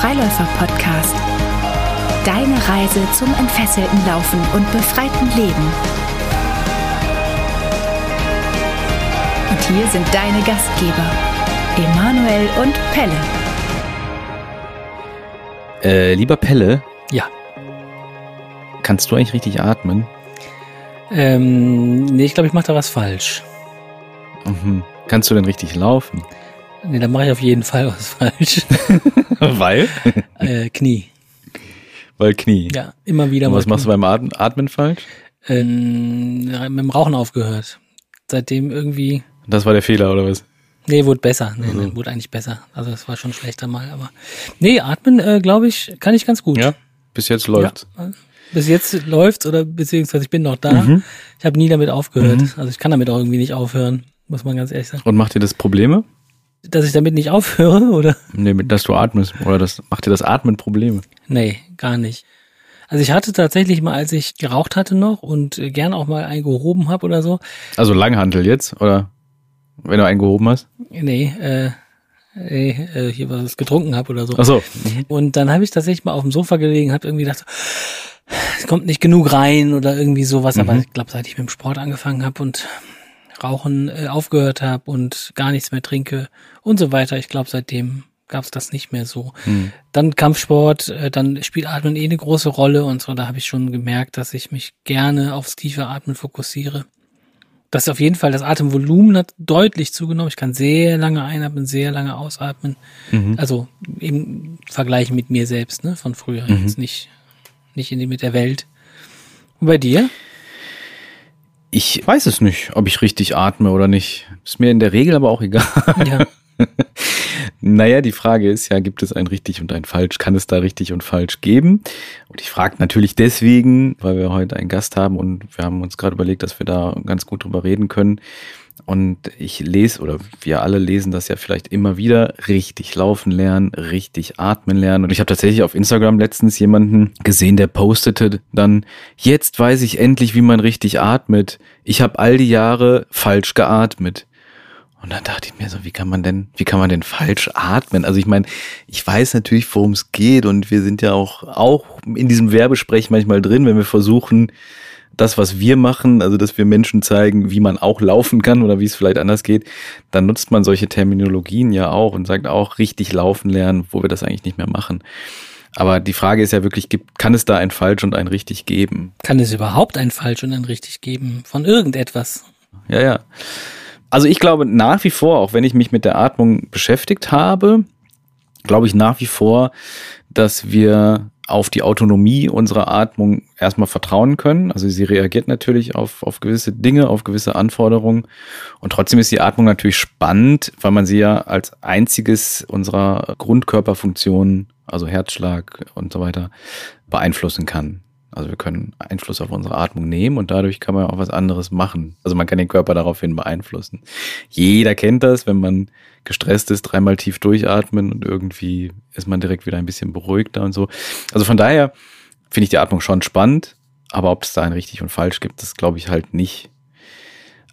Freiläufer-Podcast. Deine Reise zum entfesselten Laufen und befreiten Leben. Und hier sind deine Gastgeber, Emanuel und Pelle. Äh, lieber Pelle, Ja. kannst du eigentlich richtig atmen? Ähm, nee, ich glaube, ich mache da was falsch. Mhm. Kannst du denn richtig laufen? Nee, da mache ich auf jeden Fall was falsch. Weil? äh, Knie. Weil Knie. Ja, immer wieder Und was machst du beim Atmen, Atmen falsch? Ähm, mit dem Rauchen aufgehört. Seitdem irgendwie. Das war der Fehler, oder was? Nee, wurde besser. Nee, Also. nee, wurde eigentlich besser. Also es war schon schlechter mal, aber. Nee, atmen, äh, glaube ich, kann ich ganz gut. Ja. Bis jetzt läuft. Ja. Bis jetzt läuft's oder beziehungsweise ich bin noch da. Mhm. Ich habe nie damit aufgehört. Also ich kann damit auch irgendwie nicht aufhören, muss man ganz ehrlich sagen. Und macht dir das Probleme? Dass ich damit nicht aufhöre, oder? Nee, mit- dass du atmest. Oder das macht dir das Atmen Probleme? Nee, gar nicht. Also ich hatte tatsächlich mal, als ich geraucht hatte noch und äh, gern auch mal einen gehoben habe oder so. Also Langhantel jetzt? Oder wenn du einen gehoben hast? Nee, äh, nee, äh, hier was getrunken habe oder so. Ach so. Und dann habe ich tatsächlich mal auf dem Sofa gelegen, habe irgendwie gedacht, es kommt nicht genug rein oder irgendwie sowas. Aber ich glaube, seit ich mit dem Sport angefangen habe und Rauchen äh, aufgehört habe und gar nichts mehr trinke und so weiter, ich glaube, seitdem gab es das nicht mehr so. Hm. Dann Kampfsport, äh, dann spielt Atmen eh eine große Rolle und so. Da habe ich schon gemerkt, dass ich mich gerne aufs tiefe Atmen fokussiere. Das auf jeden Fall, das Atemvolumen hat deutlich zugenommen. Ich kann sehr lange einatmen, sehr lange ausatmen. Mhm. Also im Vergleich mit mir selbst, ne, von früher. Mhm. Jetzt nicht, nicht in die mit der Welt. Und bei dir? Ich weiß es nicht, ob ich richtig atme oder nicht. Ist mir in der Regel aber auch egal. Ja. Naja, die Frage ist ja, gibt es ein richtig und ein falsch? Kann es da richtig und falsch geben? Und ich frage natürlich deswegen, weil wir heute einen Gast haben und wir haben uns gerade überlegt, dass wir da ganz gut drüber reden können. Und ich lese, oder wir alle lesen das ja vielleicht immer wieder, richtig laufen lernen, richtig atmen lernen. Und ich habe tatsächlich auf Instagram letztens jemanden gesehen, der postete dann, jetzt weiß ich endlich, wie man richtig atmet. Ich habe all die Jahre falsch geatmet. Und dann dachte ich mir so, wie kann man denn, wie kann man denn falsch atmen? Also ich meine, ich weiß natürlich, worum es geht und wir sind ja auch, auch in diesem Werbesprech manchmal drin, wenn wir versuchen, das, was wir machen, also dass wir Menschen zeigen, wie man auch laufen kann oder wie es vielleicht anders geht, dann nutzt man solche Terminologien ja auch und sagt auch richtig laufen lernen, wo wir das eigentlich nicht mehr machen. Aber die Frage ist ja wirklich, kann es da ein falsch und ein richtig geben? Kann es überhaupt ein falsch und ein richtig geben von irgendetwas? Ja, ja. Also ich glaube nach wie vor, auch wenn ich mich mit der Atmung beschäftigt habe, glaube ich nach wie vor, dass wir auf die Autonomie unserer Atmung erstmal vertrauen können. Also sie reagiert natürlich auf, auf gewisse Dinge, auf gewisse Anforderungen. Und trotzdem ist die Atmung natürlich spannend, weil man sie ja als einziges unserer Grundkörperfunktionen, also Herzschlag und so weiter, beeinflussen kann. Also wir können Einfluss auf unsere Atmung nehmen und dadurch kann man auch was anderes machen. Also man kann den Körper daraufhin beeinflussen. Jeder kennt das, wenn man gestresst ist, dreimal tief durchatmen und irgendwie ist man direkt wieder ein bisschen beruhigter und so. Also von daher finde ich die Atmung schon spannend, aber ob es da ein richtig und falsch gibt, das glaube ich halt nicht.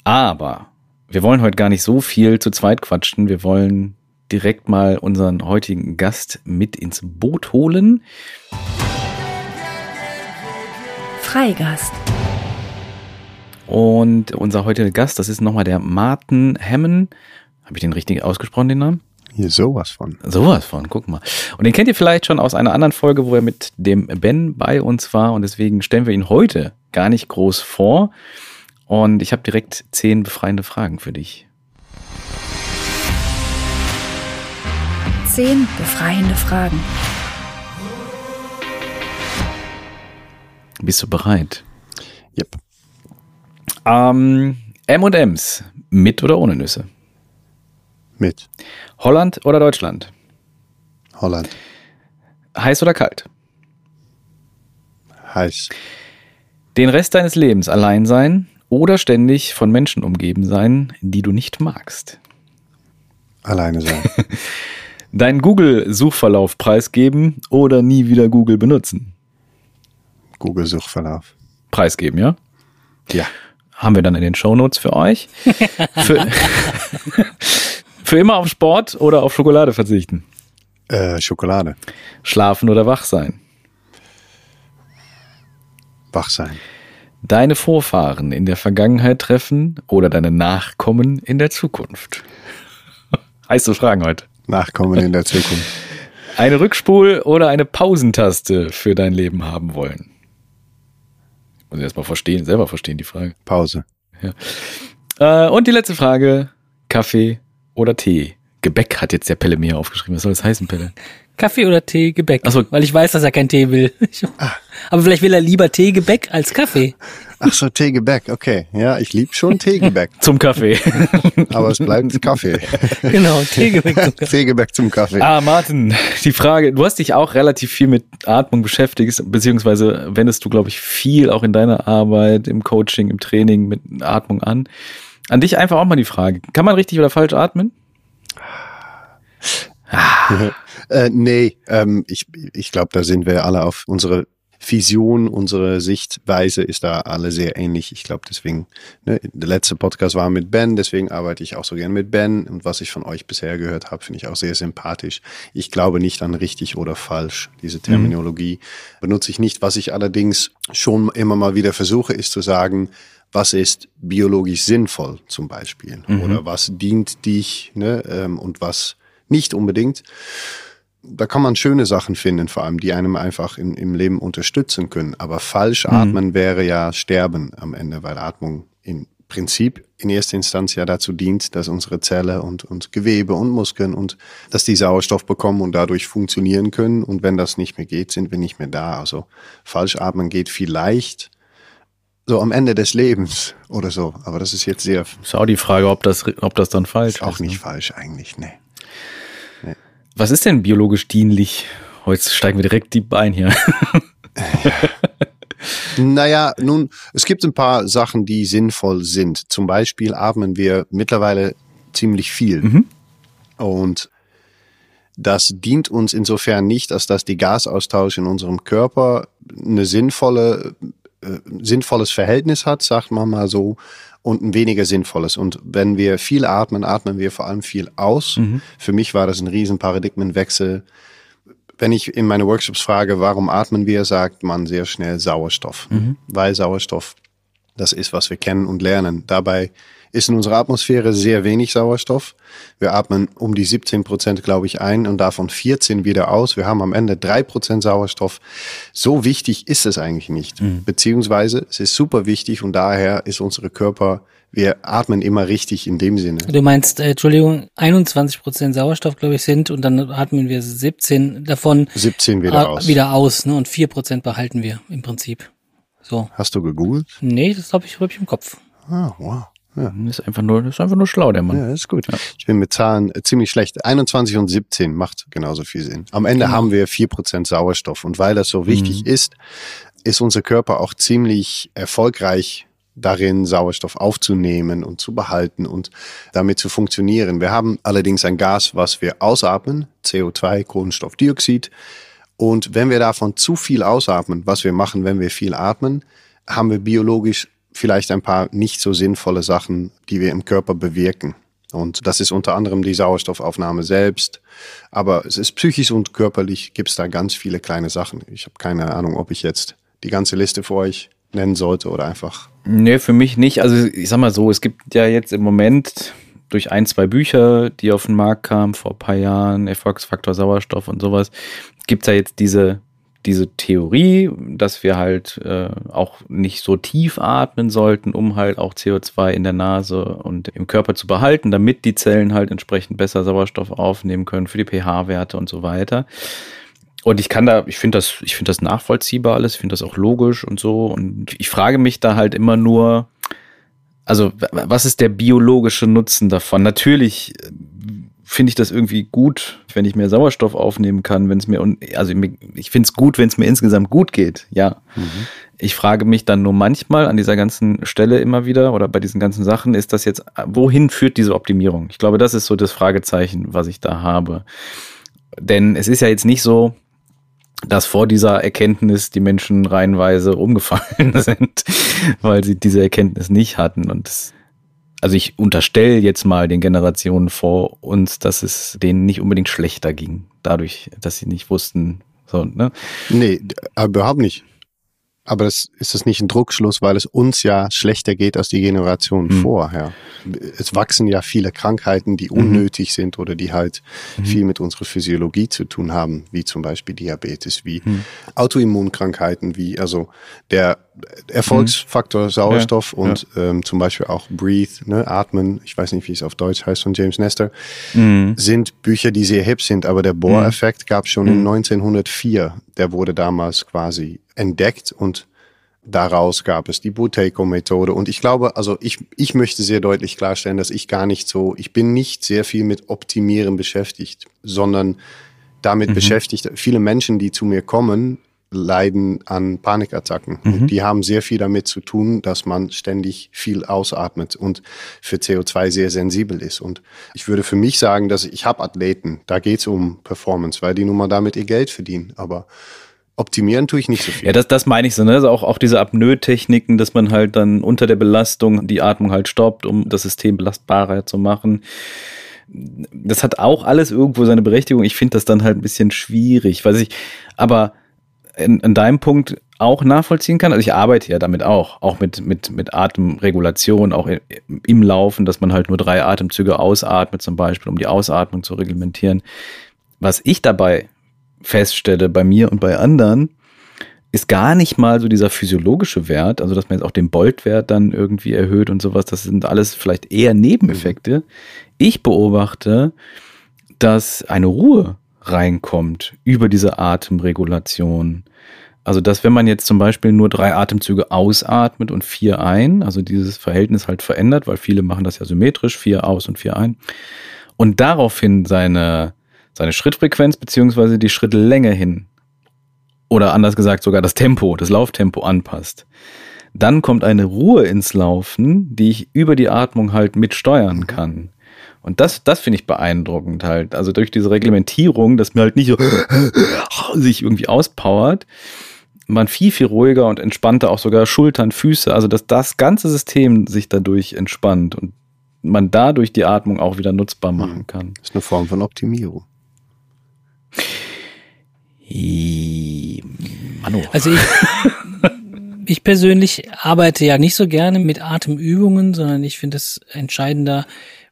Aber wir wollen heute gar nicht so viel zu zweit quatschen. Wir wollen direkt mal unseren heutigen Gast mit ins Boot holen. Freigast. Und unser heutiger Gast, das ist nochmal der Martin Hammond. Habe ich den richtig ausgesprochen, den Namen? Hier sowas von. Sowas von, guck mal. Und den kennt ihr vielleicht schon aus einer anderen Folge, wo er mit dem Ben bei uns war. Und deswegen stellen wir ihn heute gar nicht groß vor. Und ich habe direkt zehn befreiende Fragen für dich. Zehn befreiende Fragen. Bist du bereit? Yep. Ähm, M&M's, mit oder ohne Nüsse? Mit Holland oder Deutschland? Holland. Heiß oder kalt? Heiß. Den Rest deines Lebens allein sein oder ständig von Menschen umgeben sein, die du nicht magst? Alleine sein. Deinen Google-Suchverlauf preisgeben oder nie wieder Google benutzen? Google-Suchverlauf. Preisgeben, ja? Ja. Haben wir dann in den Shownotes für euch. Für, für immer auf Sport oder auf Schokolade verzichten? Äh, Schokolade. Schlafen oder wach sein? Wach sein. Deine Vorfahren in der Vergangenheit treffen oder deine Nachkommen in der Zukunft? Heiße Fragen heute. Nachkommen in der Zukunft. Eine Rückspul- oder eine Pausentaste für dein Leben haben wollen? Muss ich erst mal verstehen, selber verstehen die Frage. Pause. Äh, und die letzte Frage: Kaffee oder Tee? Gebäck hat jetzt der Pelle mir aufgeschrieben. Was soll das heißen, Pelle? Kaffee oder Tee, Gebäck. Ach so. Weil ich weiß, dass er kein Tee will. Ich- Aber vielleicht will er lieber Tee, Gebäck als Kaffee. Ach so, Teegebäck, okay. Ja, ich lieb schon Teegebäck, Zum Kaffee. aber es bleibt Kaffee. Genau, Tee, Gebäck. zum Kaffee. Teegebäck zum Kaffee. ah, Martin, die Frage, du hast dich auch relativ viel mit Atmung beschäftigt, beziehungsweise wendest du, glaube ich, viel auch in deiner Arbeit, im Coaching, im Training mit Atmung an. An dich einfach auch mal die Frage, kann man richtig oder falsch atmen? Äh, nee, ähm, ich, ich glaube, da sind wir alle auf unsere Vision, unsere Sichtweise ist da alle sehr ähnlich. Ich glaube, deswegen, ne, der letzte Podcast war mit Ben, deswegen arbeite ich auch so gern mit Ben. Und was ich von euch bisher gehört habe, finde ich auch sehr sympathisch. Ich glaube nicht an richtig oder falsch. Diese Terminologie benutze ich nicht. Was ich allerdings schon immer mal wieder versuche, ist zu sagen, was ist biologisch sinnvoll zum Beispiel? Oder was dient dich ne, ähm, und was nicht unbedingt da kann man schöne Sachen finden, vor allem, die einem einfach im, im Leben unterstützen können. Aber falsch atmen wäre ja Sterben am Ende, weil Atmung im Prinzip in erster Instanz ja dazu dient, dass unsere Zelle und, und Gewebe und Muskeln und dass die Sauerstoff bekommen und dadurch funktionieren können. Und wenn das nicht mehr geht, sind wir nicht mehr da. Also falsch atmen geht vielleicht so am Ende des Lebens oder so. Aber das ist jetzt sehr Ist auch die Frage, ob das, ob das dann falsch auch ist. nicht Ne? falsch eigentlich, nee. Was ist denn biologisch dienlich? Heute steigen wir direkt die Bein hier. Naja, nun, es gibt ein paar Sachen, die sinnvoll sind. Zum Beispiel atmen wir mittlerweile ziemlich viel. Und das dient uns insofern nicht, dass das die Gasaustausch in unserem Körper eine sinnvolle, äh, sinnvolles Verhältnis hat, sagt man mal so, und ein weniger sinnvolles. Und wenn wir viel atmen, atmen wir vor allem viel aus. Für mich war das ein riesen Paradigmenwechsel. Wenn ich in meine Workshops frage, warum atmen wir, sagt man sehr schnell Sauerstoff. Weil Sauerstoff das ist, was wir kennen und lernen. Dabei ist in unserer Atmosphäre sehr wenig Sauerstoff. Wir atmen um die 17 Prozent, glaube ich, ein und davon 14 wieder aus. Wir haben am Ende drei Prozent Sauerstoff. So wichtig ist es eigentlich nicht. Beziehungsweise es ist super wichtig und daher ist unsere Körper, wir atmen immer richtig in dem Sinne. Du meinst, äh, Entschuldigung, 21 Prozent Sauerstoff, glaube ich, sind und dann atmen wir 17 davon 17 wieder aus. wieder aus ne? und 4 Prozent behalten wir im Prinzip. So. Hast du gegoogelt? Nee, das habe ich, hab ich im Kopf. Ah, wow. Ja. Das ist einfach nur, ist einfach nur schlau, der Mann. Ja, ist gut. Ich bin mit Zahlen äh, ziemlich schlecht. 21 und 17 macht genauso viel Sinn. Am Ende haben wir 4% Sauerstoff. Und weil das so wichtig ist, ist unser Körper auch ziemlich erfolgreich darin, Sauerstoff aufzunehmen und zu behalten und damit zu funktionieren. Wir haben allerdings ein Gas, was wir ausatmen, CO2, Kohlenstoffdioxid. Und wenn wir davon zu viel ausatmen, was wir machen, wenn wir viel atmen, haben wir biologisch vielleicht ein paar nicht so sinnvolle Sachen, die wir im Körper bewirken. Und das ist unter anderem die Sauerstoffaufnahme selbst. Aber es ist psychisch und körperlich gibt es da ganz viele kleine Sachen. Ich habe keine Ahnung, ob ich jetzt die ganze Liste für euch nennen sollte oder einfach. Nee, für mich nicht. Also ich sag mal so, es gibt ja jetzt im Moment durch ein, zwei Bücher, die auf den Markt kamen vor ein paar Jahren, Erfolgsfaktor Sauerstoff und sowas, gibt's ja jetzt diese, diese Theorie, dass wir halt äh, auch nicht so tief atmen sollten, um halt auch CO2 in der Nase und im Körper zu behalten, damit die Zellen halt entsprechend besser Sauerstoff aufnehmen können für die pH-Werte und so weiter. Und ich kann da, ich finde das, ich finde das nachvollziehbar alles, ich finde das auch logisch und so. Und ich frage mich da halt immer nur, also was ist der biologische Nutzen davon? Natürlich finde ich das irgendwie gut, wenn ich mehr Sauerstoff aufnehmen kann, wenn es mir, also ich finde es gut, wenn es mir insgesamt gut geht, ja. Ich frage mich dann nur manchmal an dieser ganzen Stelle immer wieder oder bei diesen ganzen Sachen, ist das jetzt, wohin führt diese Optimierung? Ich glaube, das ist so das Fragezeichen, was ich da habe. Denn es ist ja jetzt nicht so, dass vor dieser Erkenntnis die Menschen reihenweise umgefallen sind, weil sie diese Erkenntnis nicht hatten. Und das also ich unterstelle jetzt mal den Generationen vor uns, dass es denen nicht unbedingt schlechter ging, dadurch, dass sie nicht wussten, so, ne? Nee, überhaupt nicht. Aber das, ist das nicht ein Druckschluss, weil es uns ja schlechter geht als die Generation mhm. vorher? Es wachsen ja viele Krankheiten, die mhm. unnötig mhm. sind oder die halt mhm. viel mit unserer Physiologie zu tun haben, wie zum Beispiel Diabetes, wie mhm. Autoimmunkrankheiten, wie also der Erfolgsfaktor mhm. Sauerstoff ja, und ja. Ähm, zum Beispiel auch Breathe, ne, Atmen, ich weiß nicht, wie es auf Deutsch heißt von James Nestor, sind Bücher, die sehr hip sind, aber der Bohr-Effekt gab schon in 1904. Der wurde damals quasi entdeckt und daraus gab es die Buteco-Methode. Und ich glaube, also ich, ich möchte sehr deutlich klarstellen, dass ich gar nicht so, ich bin nicht sehr viel mit Optimieren beschäftigt, sondern damit mhm. beschäftigt. Viele Menschen, die zu mir kommen, leiden an Panikattacken. Mhm. Die haben sehr viel damit zu tun, dass man ständig viel ausatmet und für CO2 sehr sensibel ist. Und ich würde für mich sagen, dass ich habe Athleten, da geht es um Performance, weil die nun mal damit ihr Geld verdienen. Aber optimieren tue ich nicht so viel. Ja, das, das meine ich so, ne? Also auch, auch diese Apnoe-Techniken, dass man halt dann unter der Belastung die Atmung halt stoppt, um das System belastbarer zu machen. Das hat auch alles irgendwo seine Berechtigung. Ich finde das dann halt ein bisschen schwierig, weiß ich, aber in, in deinem Punkt auch nachvollziehen kann. Also ich arbeite ja damit auch, auch mit, mit, mit Atemregulation, auch im Laufen, dass man halt nur drei Atemzüge ausatmet, zum Beispiel, um die Ausatmung zu reglementieren. Was ich dabei feststelle bei mir und bei anderen, ist gar nicht mal so dieser physiologische Wert, also dass man jetzt auch den Boltwert dann irgendwie erhöht und sowas, das sind alles vielleicht eher Nebeneffekte. Ich beobachte, dass eine Ruhe reinkommt über diese Atemregulation. Also, dass wenn man jetzt zum Beispiel nur drei Atemzüge ausatmet und vier ein, also dieses Verhältnis halt verändert, weil viele machen das ja symmetrisch, vier aus und vier ein, und daraufhin seine seine Schrittfrequenz beziehungsweise die Schrittlänge hin oder anders gesagt sogar das Tempo, das Lauftempo anpasst, dann kommt eine Ruhe ins Laufen, die ich über die Atmung halt mitsteuern kann. Und das, das finde ich beeindruckend halt. Also durch diese Reglementierung, dass mir halt nicht so sich irgendwie auspowert, man viel, viel ruhiger und entspannter auch sogar Schultern, Füße, also dass das ganze System sich dadurch entspannt und man dadurch die Atmung auch wieder nutzbar machen kann. Das ist eine Form von Optimierung. Manu. Also ich, ich persönlich arbeite ja nicht so gerne mit Atemübungen, sondern ich finde es entscheidender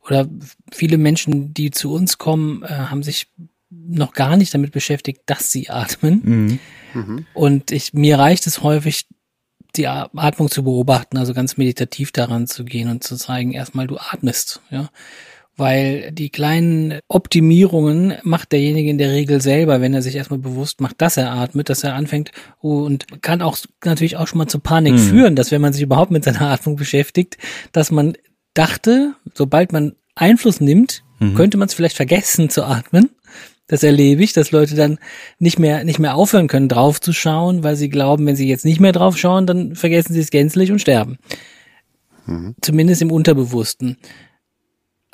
oder viele Menschen, die zu uns kommen, äh, haben sich noch gar nicht damit beschäftigt, dass sie atmen. Mhm. Mhm. Und ich, mir reicht es häufig, die Atmung zu beobachten, also ganz meditativ daran zu gehen und zu zeigen, erstmal du atmest, ja weil die kleinen Optimierungen macht derjenige in der Regel selber, wenn er sich erstmal bewusst macht, dass er atmet, dass er anfängt und kann auch natürlich auch schon mal zu Panik mhm. führen, dass wenn man sich überhaupt mit seiner Atmung beschäftigt, dass man dachte, sobald man Einfluss nimmt, mhm. könnte man es vielleicht vergessen zu atmen. Das erlebe ich, dass Leute dann nicht mehr, nicht mehr aufhören können, drauf zu schauen, weil sie glauben, wenn sie jetzt nicht mehr drauf schauen, dann vergessen sie es gänzlich und sterben. Mhm. Zumindest im Unterbewussten.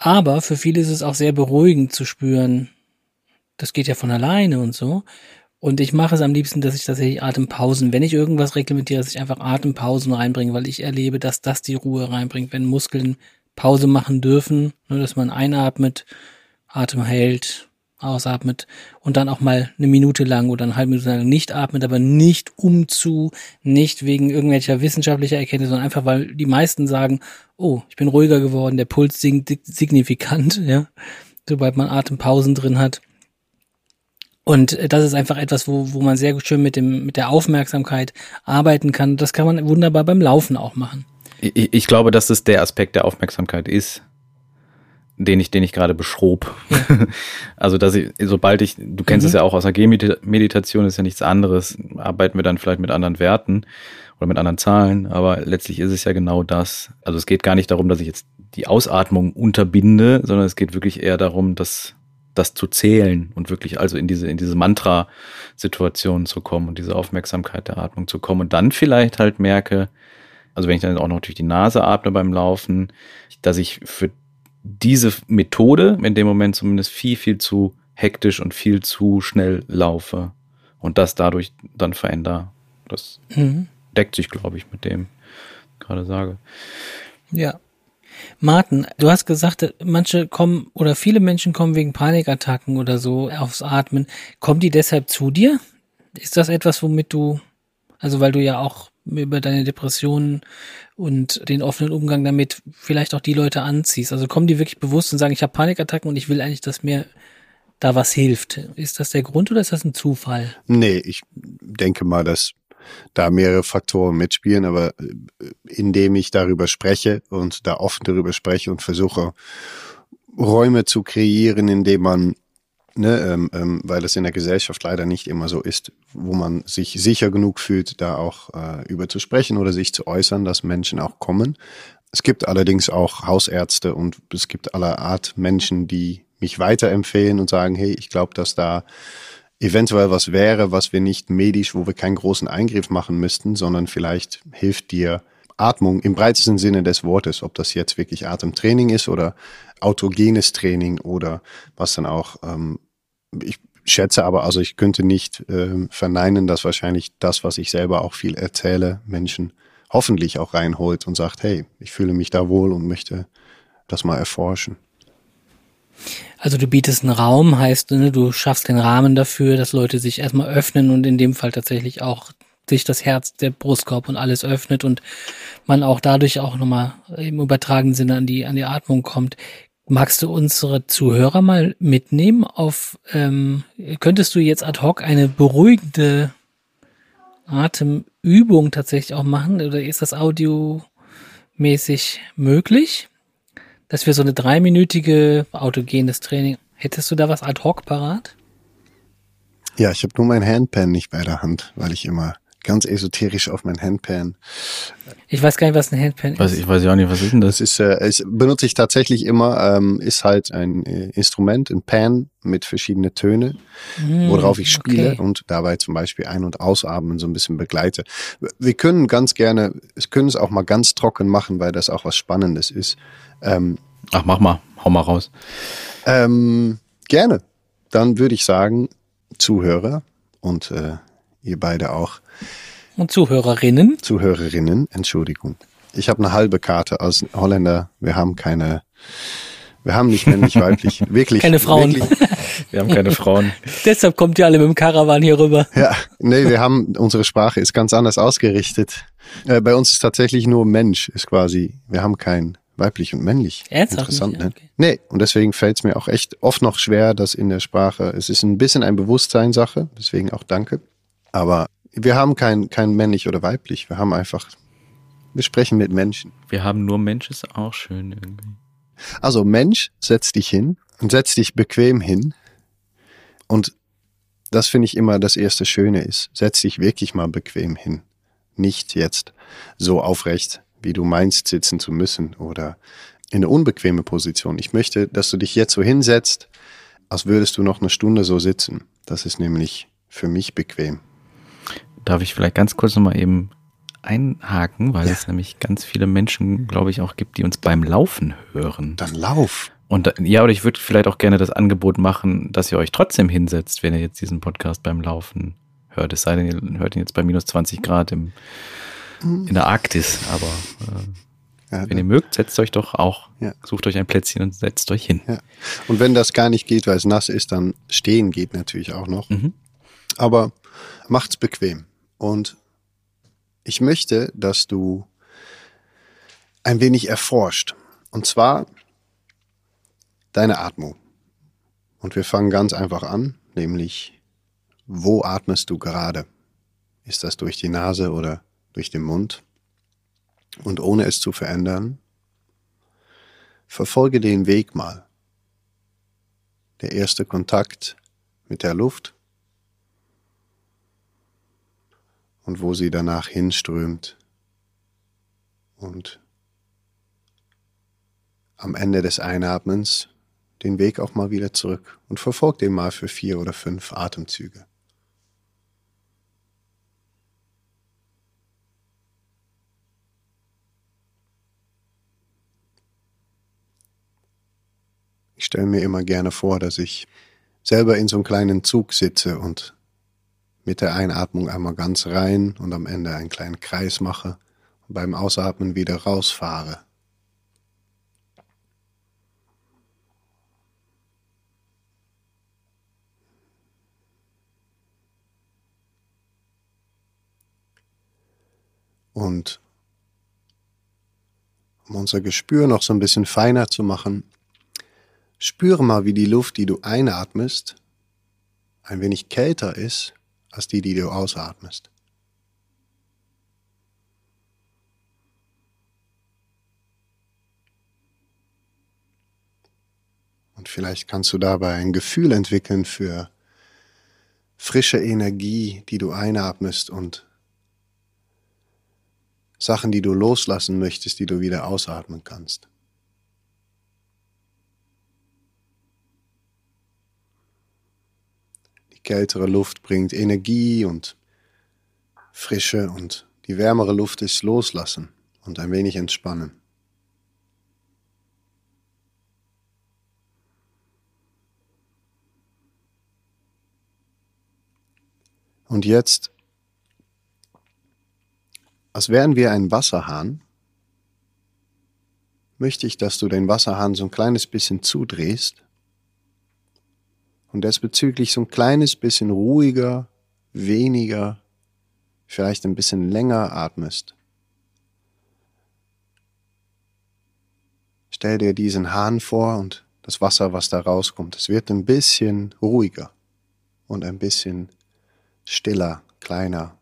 Aber für viele ist es auch sehr beruhigend zu spüren, das geht ja von alleine und so. Und ich mache es am liebsten, dass ich tatsächlich Atempausen, wenn ich irgendwas reglementiere, dass ich einfach Atempausen reinbringe, weil ich erlebe, dass das die Ruhe reinbringt, wenn Muskeln Pause machen dürfen, nur dass man einatmet, Atem hält, ausatmet und dann auch mal eine Minute lang oder eine halbe Minute lang nicht atmet, aber nicht umzu, nicht wegen irgendwelcher wissenschaftlicher Erkenntnisse, sondern einfach, weil die meisten sagen, oh, ich bin ruhiger geworden, der Puls sinkt signifikant, ja, sobald man Atempausen drin hat. Und das ist einfach etwas, wo, wo man sehr schön mit dem, mit der Aufmerksamkeit arbeiten kann. Das kann man wunderbar beim Laufen auch machen. Ich, ich glaube, dass es der Aspekt der Aufmerksamkeit ist den ich, den ich gerade beschrob. Ja. also, dass ich, sobald ich, du kennst mhm. es ja auch aus der G-Meditation, ist ja nichts anderes, arbeiten wir dann vielleicht mit anderen Werten oder mit anderen Zahlen, aber letztlich ist es ja genau das. Also es geht gar nicht darum, dass ich jetzt die Ausatmung unterbinde, sondern es geht wirklich eher darum, dass das zu zählen und wirklich also in diese, in diese Mantra-Situation zu kommen und diese Aufmerksamkeit der Atmung zu kommen und dann vielleicht halt merke, also wenn ich dann auch noch durch die Nase atme beim Laufen, dass ich für diese Methode in dem Moment zumindest viel, viel zu hektisch und viel zu schnell laufe und das dadurch dann verändere. Das mhm. deckt sich, glaube ich, mit dem, ich gerade sage. Ja. Martin, du hast gesagt, manche kommen oder viele Menschen kommen wegen Panikattacken oder so aufs Atmen. Kommen die deshalb zu dir? Ist das etwas, womit du, also weil du ja auch über deine Depressionen und den offenen Umgang damit vielleicht auch die Leute anziehst? Also kommen die wirklich bewusst und sagen, ich habe Panikattacken und ich will eigentlich, dass mir da was hilft. Ist das der Grund oder ist das ein Zufall? Nee, ich denke mal, dass da mehrere Faktoren mitspielen, aber äh, indem ich darüber spreche und da offen darüber spreche und versuche, Räume zu kreieren, in denen man, ne, ähm, ähm, weil das in der Gesellschaft leider nicht immer so ist, wo man sich sicher genug fühlt, da auch äh, über zu sprechen oder sich zu äußern, dass Menschen auch kommen. Es gibt allerdings auch Hausärzte und es gibt aller Art Menschen, die mich weiterempfehlen und sagen, hey, ich glaube, dass da eventuell was wäre, was wir nicht medisch, wo wir keinen großen Eingriff machen müssten, sondern vielleicht hilft dir Atmung im breitesten Sinne des Wortes, ob das jetzt wirklich Atemtraining ist oder autogenes Training oder was dann auch, ähm, ich schätze aber, also ich könnte nicht ähm, verneinen, dass wahrscheinlich das, was ich selber auch viel erzähle, Menschen hoffentlich auch reinholt und sagt, hey, ich fühle mich da wohl und möchte das mal erforschen. Also du bietest einen Raum, heißt, ne, du schaffst den Rahmen dafür, dass Leute sich erstmal öffnen und in dem Fall tatsächlich auch sich das Herz, der Brustkorb und alles öffnet und man auch dadurch auch nochmal im übertragenen Sinne an die, an die Atmung kommt. Magst du unsere Zuhörer mal mitnehmen auf, ähm, könntest du jetzt ad hoc eine beruhigende Atemübung tatsächlich auch machen oder ist das audiomäßig möglich? dass wir so eine dreiminütige autogenes Training. Hättest du da was ad hoc parat? Ja, ich habe nur mein Handpan nicht bei der Hand, weil ich immer ganz esoterisch auf mein Handpan. Ich weiß gar nicht, was ein Handpan ist. Ich weiß ja auch nicht, was ist denn das? Das ist, äh, es benutze ich tatsächlich immer, ähm, ist halt ein äh, Instrument, ein Pan mit verschiedenen Töne, mm, worauf ich spiele okay. und dabei zum Beispiel ein- und ausatmen so ein bisschen begleite. Wir können ganz gerne, wir können es auch mal ganz trocken machen, weil das auch was Spannendes ist. Ähm, Ach, mach mal, hau mal raus. Ähm, gerne. Dann würde ich sagen, Zuhörer und äh, ihr beide auch. Und Zuhörerinnen. Zuhörerinnen, Entschuldigung. Ich habe eine halbe Karte als Holländer. Wir haben keine, wir haben nicht männlich weiblich. Wirklich. Keine Frauen. Wirklich. Wir haben keine Frauen. Deshalb kommt ihr alle mit dem Karawan hier rüber. Ja, nee, wir haben, unsere Sprache ist ganz anders ausgerichtet. Äh, bei uns ist tatsächlich nur Mensch, ist quasi, wir haben kein weiblich und männlich. Ernsthaft Interessant, nicht? ne? Okay. Nee, und deswegen fällt es mir auch echt oft noch schwer, dass in der Sprache, es ist ein bisschen ein Bewusstseinssache, deswegen auch danke. Aber wir haben kein, kein männlich oder weiblich, wir haben einfach, wir sprechen mit Menschen. Wir haben nur Mensch, ist auch schön irgendwie. Also Mensch, setz dich hin und setz dich bequem hin. Und das finde ich immer das erste Schöne ist. Setz dich wirklich mal bequem hin. Nicht jetzt so aufrecht wie du meinst, sitzen zu müssen oder in eine unbequeme Position. Ich möchte, dass du dich jetzt so hinsetzt, als würdest du noch eine Stunde so sitzen. Das ist nämlich für mich bequem. Darf ich vielleicht ganz kurz nochmal eben einhaken, weil ja. es nämlich ganz viele Menschen, glaube ich, auch gibt, die uns beim Laufen hören. Dann lauf. Und ja, oder ich würde vielleicht auch gerne das Angebot machen, dass ihr euch trotzdem hinsetzt, wenn ihr jetzt diesen Podcast beim Laufen hört. Es sei denn, ihr hört ihn jetzt bei minus 20 Grad im in der Arktis, aber äh, ja, wenn ihr mögt, setzt euch doch auch, ja. sucht euch ein Plätzchen und setzt euch hin. Ja. Und wenn das gar nicht geht, weil es nass ist, dann stehen geht natürlich auch noch. Mhm. Aber macht's bequem. Und ich möchte, dass du ein wenig erforscht. Und zwar deine Atmung. Und wir fangen ganz einfach an, nämlich wo atmest du gerade? Ist das durch die Nase oder durch den Mund und ohne es zu verändern, verfolge den Weg mal. Der erste Kontakt mit der Luft und wo sie danach hinströmt und am Ende des Einatmens den Weg auch mal wieder zurück und verfolg den mal für vier oder fünf Atemzüge. Ich stelle mir immer gerne vor, dass ich selber in so einem kleinen Zug sitze und mit der Einatmung einmal ganz rein und am Ende einen kleinen Kreis mache und beim Ausatmen wieder rausfahre. Und um unser Gespür noch so ein bisschen feiner zu machen, spüre mal, wie die Luft, die du einatmest, ein wenig kälter ist als die, die du ausatmest. Und vielleicht kannst du dabei ein Gefühl entwickeln für frische Energie, die du einatmest und Sachen, die du loslassen möchtest, die du wieder ausatmen kannst. Die kältere Luft bringt Energie und Frische und die wärmere Luft ist loslassen und ein wenig entspannen. Und jetzt, als wären wir ein Wasserhahn, möchte ich, dass du den Wasserhahn so ein kleines bisschen zudrehst und desbezüglich so ein kleines bisschen ruhiger, weniger, vielleicht ein bisschen länger atmest. Stell dir diesen Hahn vor und das Wasser, was da rauskommt. Es wird ein bisschen ruhiger und ein bisschen stiller, kleiner.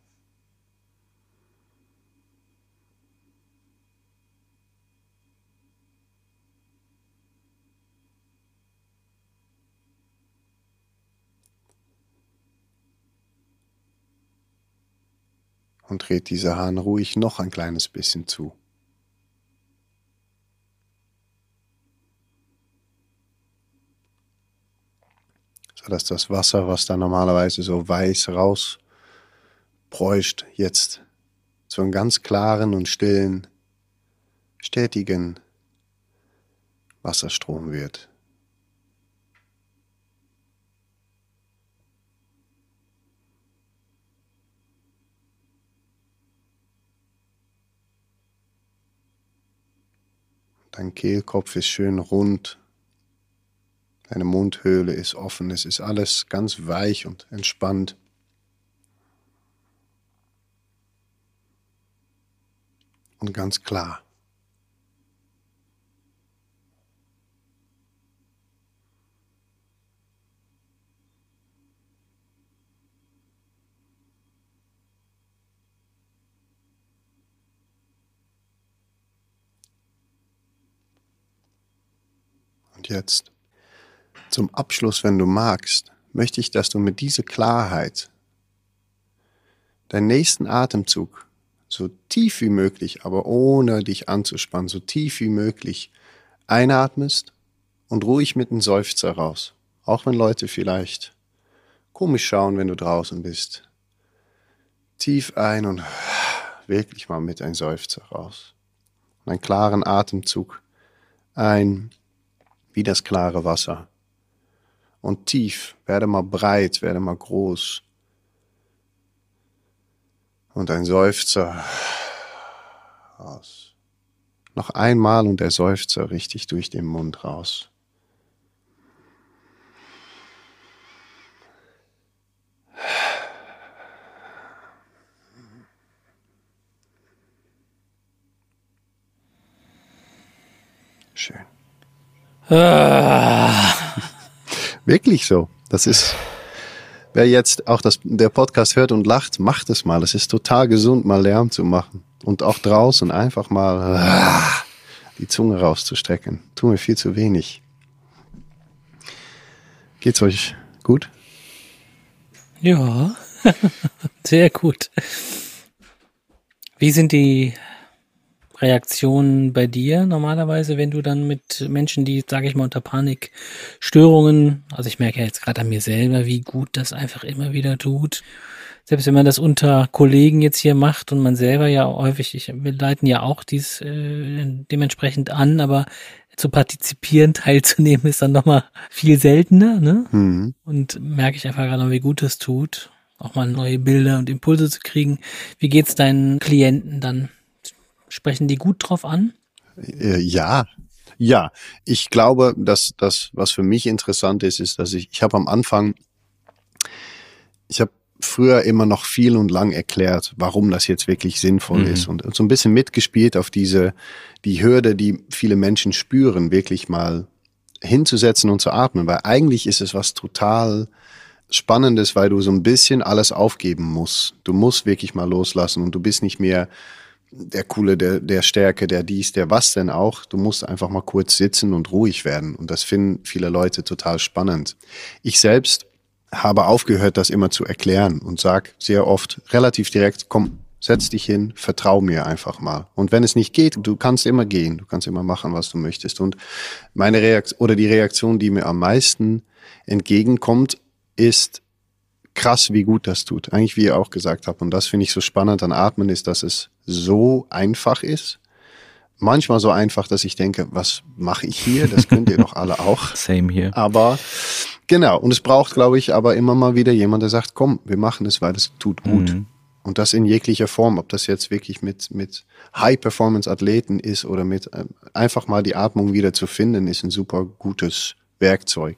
Und dreht dieser Hahn ruhig noch ein kleines bisschen zu. dass das Wasser, was da normalerweise so weiß rauspreuscht, jetzt zu einem ganz klaren und stillen, stetigen Wasserstrom wird. Dein Kehlkopf ist schön rund Deine Mundhöhle ist offen, es ist alles ganz weich und entspannt. Und ganz klar. Jetzt zum Abschluss, wenn du magst, möchte ich, dass du mit dieser Klarheit deinen nächsten Atemzug so tief wie möglich, aber ohne dich anzuspannen, so tief wie möglich einatmest und ruhig mit einem Seufzer raus. Auch wenn Leute vielleicht komisch schauen, wenn du draußen bist. Tief ein und wirklich mal mit einem Seufzer raus. Und einen klaren Atemzug ein, wie das klare Wasser und tief, werde mal breit, werde mal groß. Und ein Seufzer raus. Noch einmal und der Seufzer richtig durch den Mund raus. Schön. Ah. Wirklich so. Das ist, wer jetzt auch das, der Podcast hört und lacht, macht es mal. Es ist total gesund, mal Lärm zu machen. Und auch draußen einfach mal ah, die Zunge rauszustrecken. Tun wir viel zu wenig. Geht's euch gut? Ja, sehr gut. Wie sind die Reaktionen bei dir normalerweise, wenn du dann mit Menschen, die, sage ich mal, unter Panikstörungen, also ich merke ja jetzt gerade an mir selber, wie gut das einfach immer wieder tut. Selbst wenn man das unter Kollegen jetzt hier macht und man selber ja häufig, ich, wir leiten ja auch dies äh, dementsprechend an, aber zu partizipieren, teilzunehmen, ist dann nochmal viel seltener, ne? Mhm. Und merke ich einfach gerade, wie gut es tut, auch mal neue Bilder und Impulse zu kriegen. Wie geht's deinen Klienten dann? Sprechen die gut drauf an? Äh, ja, ja. Ich glaube, dass das, was für mich interessant ist, ist, dass ich, ich habe am Anfang, ich habe früher immer noch viel und lang erklärt, warum das jetzt wirklich sinnvoll Mhm. ist und, und so ein bisschen mitgespielt auf diese, die Hürde, die viele Menschen spüren, wirklich mal hinzusetzen und zu atmen, weil eigentlich ist es was total Spannendes, weil du so ein bisschen alles aufgeben musst. Du musst wirklich mal loslassen und du bist nicht mehr der Coole, der, der Stärke, der dies, der was denn auch. Du musst einfach mal kurz sitzen und ruhig werden. Und das finden viele Leute total spannend. Ich selbst habe aufgehört, das immer zu erklären und sag sehr oft relativ direkt, komm, setz dich hin, vertrau mir einfach mal. Und wenn es nicht geht, du kannst immer gehen, du kannst immer machen, was du möchtest. Und meine Reaktion oder die Reaktion, die mir am meisten entgegenkommt, ist krass, wie gut das tut. Eigentlich, wie ihr auch gesagt habt. Und das finde ich so spannend an Atmen, ist, dass es so einfach ist. Manchmal so einfach, dass ich denke, was mache ich hier? Das könnt ihr doch alle auch. Same hier. Aber genau, und es braucht, glaube ich, aber immer mal wieder jemand, der sagt, komm, wir machen es, weil es tut gut. Mhm. Und das in jeglicher Form, ob das jetzt wirklich mit, mit High-Performance-Athleten ist oder mit ähm, einfach mal die Atmung wieder zu finden, ist ein super gutes Werkzeug.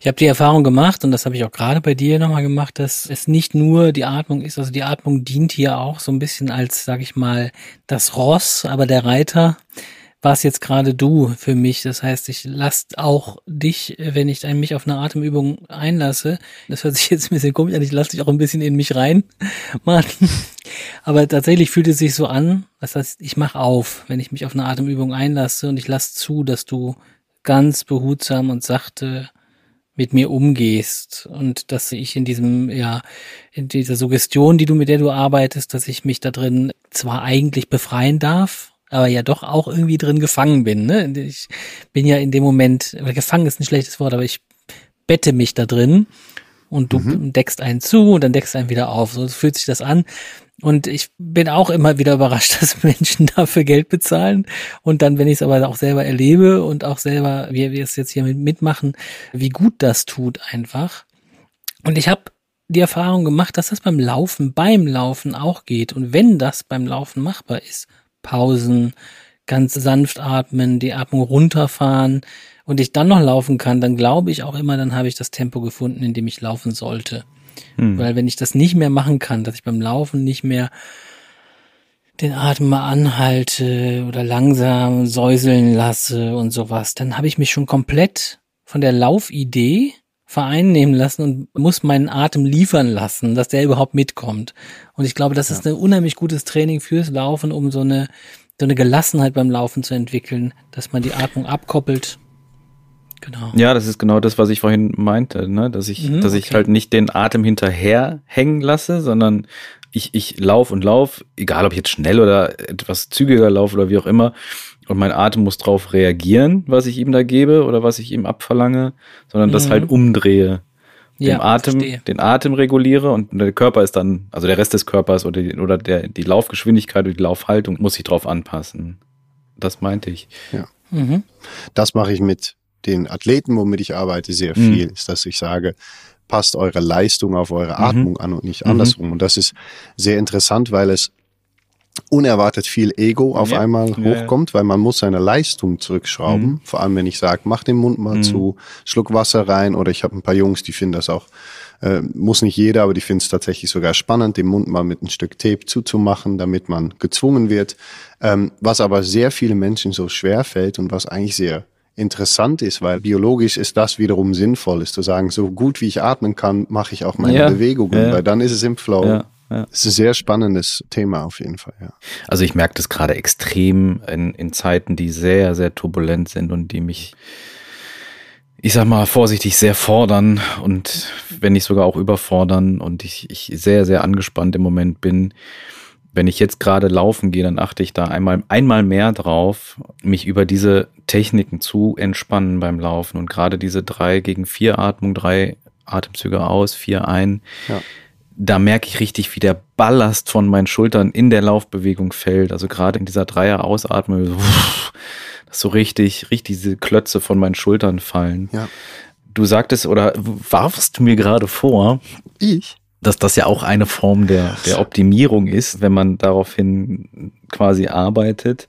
Ich habe die Erfahrung gemacht, und das habe ich auch gerade bei dir nochmal gemacht, dass es nicht nur die Atmung ist, also die Atmung dient hier auch so ein bisschen als, sag ich mal, das Ross, aber der Reiter warst jetzt gerade du für mich. Das heißt, ich lasse auch dich, wenn ich mich auf eine Atemübung einlasse, das hört sich jetzt ein bisschen komisch an, ich lasse dich auch ein bisschen in mich rein, Martin. Aber tatsächlich fühlt es sich so an, das heißt, ich mache auf, wenn ich mich auf eine Atemübung einlasse und ich lasse zu, dass du ganz behutsam und sachte mit mir umgehst und dass ich in diesem, ja, in dieser Suggestion, die du, mit der du arbeitest, dass ich mich da drin zwar eigentlich befreien darf, aber ja doch auch irgendwie drin gefangen bin. Ne? Ich bin ja in dem Moment, gefangen ist ein schlechtes Wort, aber ich bette mich da drin und du mhm. deckst einen zu und dann deckst einen wieder auf. So fühlt sich das an. Und ich bin auch immer wieder überrascht, dass Menschen dafür Geld bezahlen. Und dann, wenn ich es aber auch selber erlebe und auch selber, wie wir es jetzt hier mitmachen, wie gut das tut einfach. Und ich habe die Erfahrung gemacht, dass das beim Laufen, beim Laufen auch geht. Und wenn das beim Laufen machbar ist, Pausen, ganz sanft atmen, die Atmung runterfahren und ich dann noch laufen kann, dann glaube ich auch immer, dann habe ich das Tempo gefunden, in dem ich laufen sollte. Hm. Weil wenn ich das nicht mehr machen kann, dass ich beim Laufen nicht mehr den Atem mal anhalte oder langsam säuseln lasse und sowas, dann habe ich mich schon komplett von der Laufidee vereinnehmen lassen und muss meinen Atem liefern lassen, dass der überhaupt mitkommt. Und ich glaube, das ja. ist ein unheimlich gutes Training fürs Laufen, um so eine, so eine Gelassenheit beim Laufen zu entwickeln, dass man die Atmung abkoppelt. Genau. Ja, das ist genau das, was ich vorhin meinte, ne? dass ich, mhm, dass ich okay. halt nicht den Atem hinterher hängen lasse, sondern ich, ich lauf und lauf, egal ob ich jetzt schnell oder etwas zügiger laufe oder wie auch immer, und mein Atem muss drauf reagieren, was ich ihm da gebe oder was ich ihm abverlange, sondern das Mhm. halt umdrehe. Den Ja, Atem, verstehe. den Atem reguliere und der Körper ist dann, also der Rest des Körpers oder die, oder der, die Laufgeschwindigkeit oder die Laufhaltung muss sich drauf anpassen. Das meinte ich. Mhm. Das mache ich mit den Athleten, womit ich arbeite, sehr Mhm. viel, ist, dass ich sage, passt eure Leistung auf eure Mhm. Atmung an und nicht Mhm. andersrum. Und das ist sehr interessant, weil es unerwartet viel Ego auf Ja. einmal ja. hochkommt, weil man muss seine Leistung zurückschrauben. Mhm. Vor allem, wenn ich sage, mach den Mund mal Mhm. zu, schluck Wasser rein oder ich habe ein paar Jungs, die finden das auch, äh, muss nicht jeder, aber die finden es tatsächlich sogar spannend, den Mund mal mit ein Stück Tape zuzumachen, damit man gezwungen wird. Ähm, was aber sehr viele Menschen so schwer fällt und was eigentlich sehr interessant ist, weil biologisch ist das wiederum sinnvoll, ist zu sagen, so gut wie ich atmen kann, mache ich auch meine Ja, Bewegungen, ja. weil dann ist es im Flow. Ja, ja. Es ist ein sehr spannendes Thema auf jeden Fall, ja. Also ich merke das gerade extrem in, in Zeiten, die sehr, sehr turbulent sind und die mich, ich sag mal vorsichtig, sehr fordern und wenn nicht sogar auch überfordern und ich, ich sehr, sehr angespannt im Moment bin. Wenn ich jetzt gerade laufen gehe, dann achte ich da einmal, einmal mehr drauf, mich über diese Techniken zu entspannen beim Laufen und gerade diese drei gegen vier Atmung, drei Atemzüge aus, vier ein, Ja. da merke ich richtig, wie der Ballast von meinen Schultern in der Laufbewegung fällt. Also gerade in dieser Dreier-Ausatmung, so, dass so richtig, richtig diese Klötze von meinen Schultern fallen. Ja. Du sagtest oder warfst du mir gerade vor, Ich? Dass das ja auch eine Form der, der Optimierung ist, wenn man daraufhin quasi arbeitet.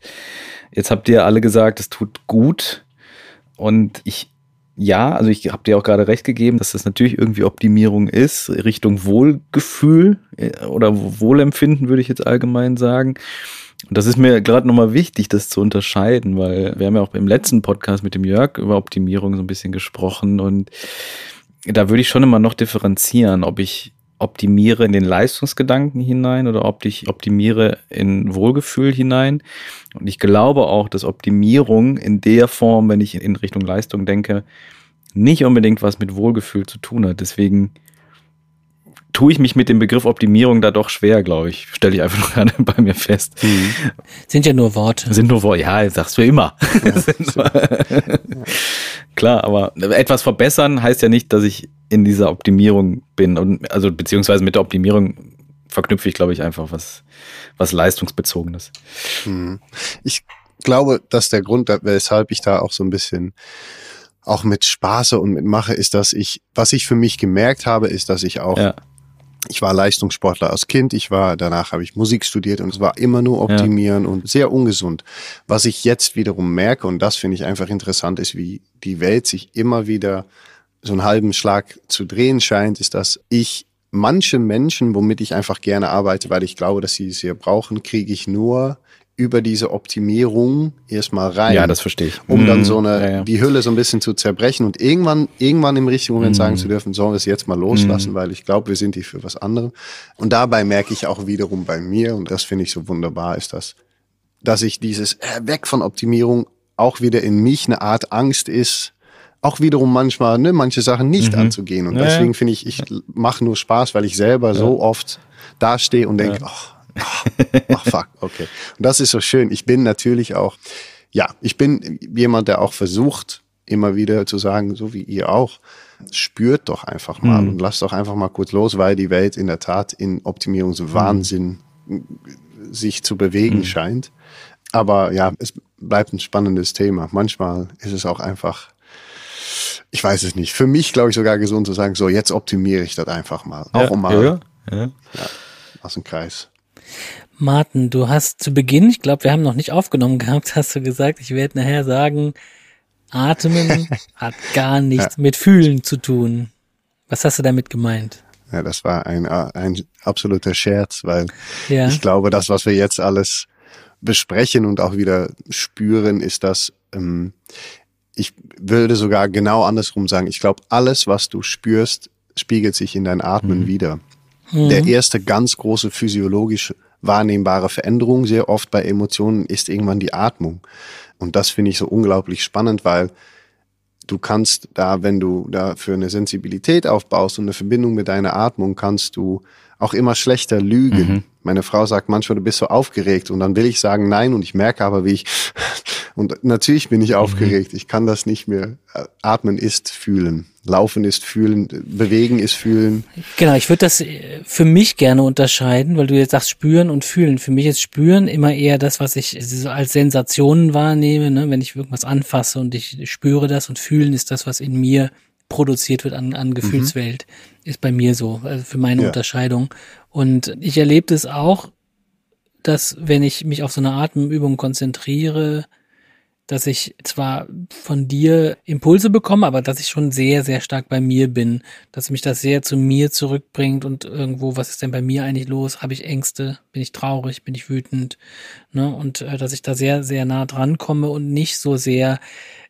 Jetzt habt ihr alle gesagt, es tut gut. Und ich ja, also ich habe dir auch gerade recht gegeben, dass das natürlich irgendwie Optimierung ist, Richtung Wohlgefühl äh, oder Wohlempfinden, würde ich jetzt allgemein sagen. Und das ist mir gerade nochmal wichtig, das zu unterscheiden, weil wir haben ja auch im letzten Podcast mit dem Jörg über Optimierung so ein bisschen gesprochen und da würde ich schon immer noch differenzieren, ob ich optimiere in den Leistungsgedanken hinein oder ob ich optimiere in Wohlgefühl hinein. Und ich glaube auch, dass Optimierung in der Form, wenn ich in Richtung Leistung denke, nicht unbedingt was mit Wohlgefühl zu tun hat. Deswegen tue ich mich mit dem Begriff Optimierung da doch schwer, glaube ich. Stelle ich einfach nur gerade bei mir fest. Mhm. Sind ja nur Worte. Sind nur Worte, ja, sagst du immer. Ja, Klar, aber etwas verbessern heißt ja nicht, dass ich in dieser Optimierung bin. Und also beziehungsweise mit der Optimierung verknüpfe ich, glaube ich, einfach was, was leistungsbezogenes. Mhm. Ich glaube, dass der Grund, weshalb ich da auch so ein bisschen auch mit Spaße und mit mache, ist, dass ich, was ich für mich gemerkt habe, ist, dass ich auch ja ich war Leistungssportler als Kind, ich war, danach habe ich Musik studiert und es war immer nur optimieren ja. und sehr ungesund. Was ich jetzt wiederum merke, und das finde ich einfach interessant, ist, wie die Welt sich immer wieder so einen halben Schlag zu drehen scheint, ist, dass ich manche Menschen, womit ich einfach gerne arbeite, weil ich glaube, dass sie es hier brauchen, kriege ich nur über diese Optimierung erstmal rein. Ja, das verstehe ich. Um mhm. dann so eine, ja, ja. die Hülle so ein bisschen zu zerbrechen und irgendwann, irgendwann im richtigen Moment mhm. sagen zu dürfen, sollen wir es jetzt mal loslassen, mhm. weil ich glaube, wir sind hier für was anderes. Und dabei merke ich auch wiederum bei mir, und das finde ich so wunderbar, ist das, dass ich dieses äh, Weg von Optimierung auch wieder in mich eine Art Angst ist, auch wiederum manchmal ne, manche Sachen nicht mhm. anzugehen. Und ja, deswegen finde ich, ich mache nur Spaß, weil ich selber so oft dastehe und denke, ach, Ach, fuck, okay. Und das ist so schön. Ich bin natürlich auch, ja, ich bin jemand, der auch versucht, immer wieder zu sagen, so wie ihr auch, spürt doch einfach mal mhm. und lasst doch einfach mal kurz los, weil die Welt in der Tat in Optimierungswahnsinn mhm. sich zu bewegen mhm. scheint. Aber ja, es bleibt ein spannendes Thema. Manchmal ist es auch einfach, ich weiß es nicht, für mich glaube ich sogar gesund zu sagen, so jetzt optimiere ich das einfach mal. Auch ja, um mal ja. Ja, aus dem Kreis. Martin, du hast zu Beginn, ich glaube, wir haben noch nicht aufgenommen gehabt, hast du gesagt, ich werde nachher sagen, Atmen hat gar nichts ja. mit Fühlen zu tun. Was hast du damit gemeint? Ja, das war ein, ein absoluter Scherz, weil ja. ich glaube, das, was wir jetzt alles besprechen und auch wieder spüren, ist, dass ähm, ich würde sogar genau andersrum sagen. Ich glaube, alles, was du spürst, spiegelt sich in dein Atmen mhm. wieder. Mhm. Der erste ganz große physiologisch wahrnehmbare Veränderung sehr oft bei Emotionen ist irgendwann die Atmung. Und das finde ich so unglaublich spannend, weil du kannst da, wenn du dafür eine Sensibilität aufbaust und eine Verbindung mit deiner Atmung, kannst du auch immer schlechter lügen. Mhm. Meine Frau sagt manchmal, du bist so aufgeregt und dann will ich sagen nein und ich merke aber, wie ich und natürlich bin ich mhm. aufgeregt. Ich kann das nicht mehr. Atmen ist fühlen. Laufen ist fühlen. Bewegen ist fühlen. Genau, ich würde das äh, für mich gerne unterscheiden, weil du jetzt sagst spüren und fühlen. Für mich ist spüren immer eher das, was ich als Sensationen wahrnehme, ne? wenn ich irgendwas anfasse und ich spüre das und fühlen ist das, was in mir produziert wird an, an Gefühlswelt. Mhm. Ist bei mir so, also für meine ja. Unterscheidung. Und ich erlebe das auch, dass wenn ich mich auf so eine Atemübung konzentriere, dass ich zwar von dir Impulse bekomme, aber dass ich schon sehr, sehr stark bei mir bin, dass mich das sehr zu mir zurückbringt und irgendwo, was ist denn bei mir eigentlich los? Habe ich Ängste? Bin ich traurig? Bin ich wütend? Ne? Und äh, dass ich da sehr, sehr nah dran komme und nicht so sehr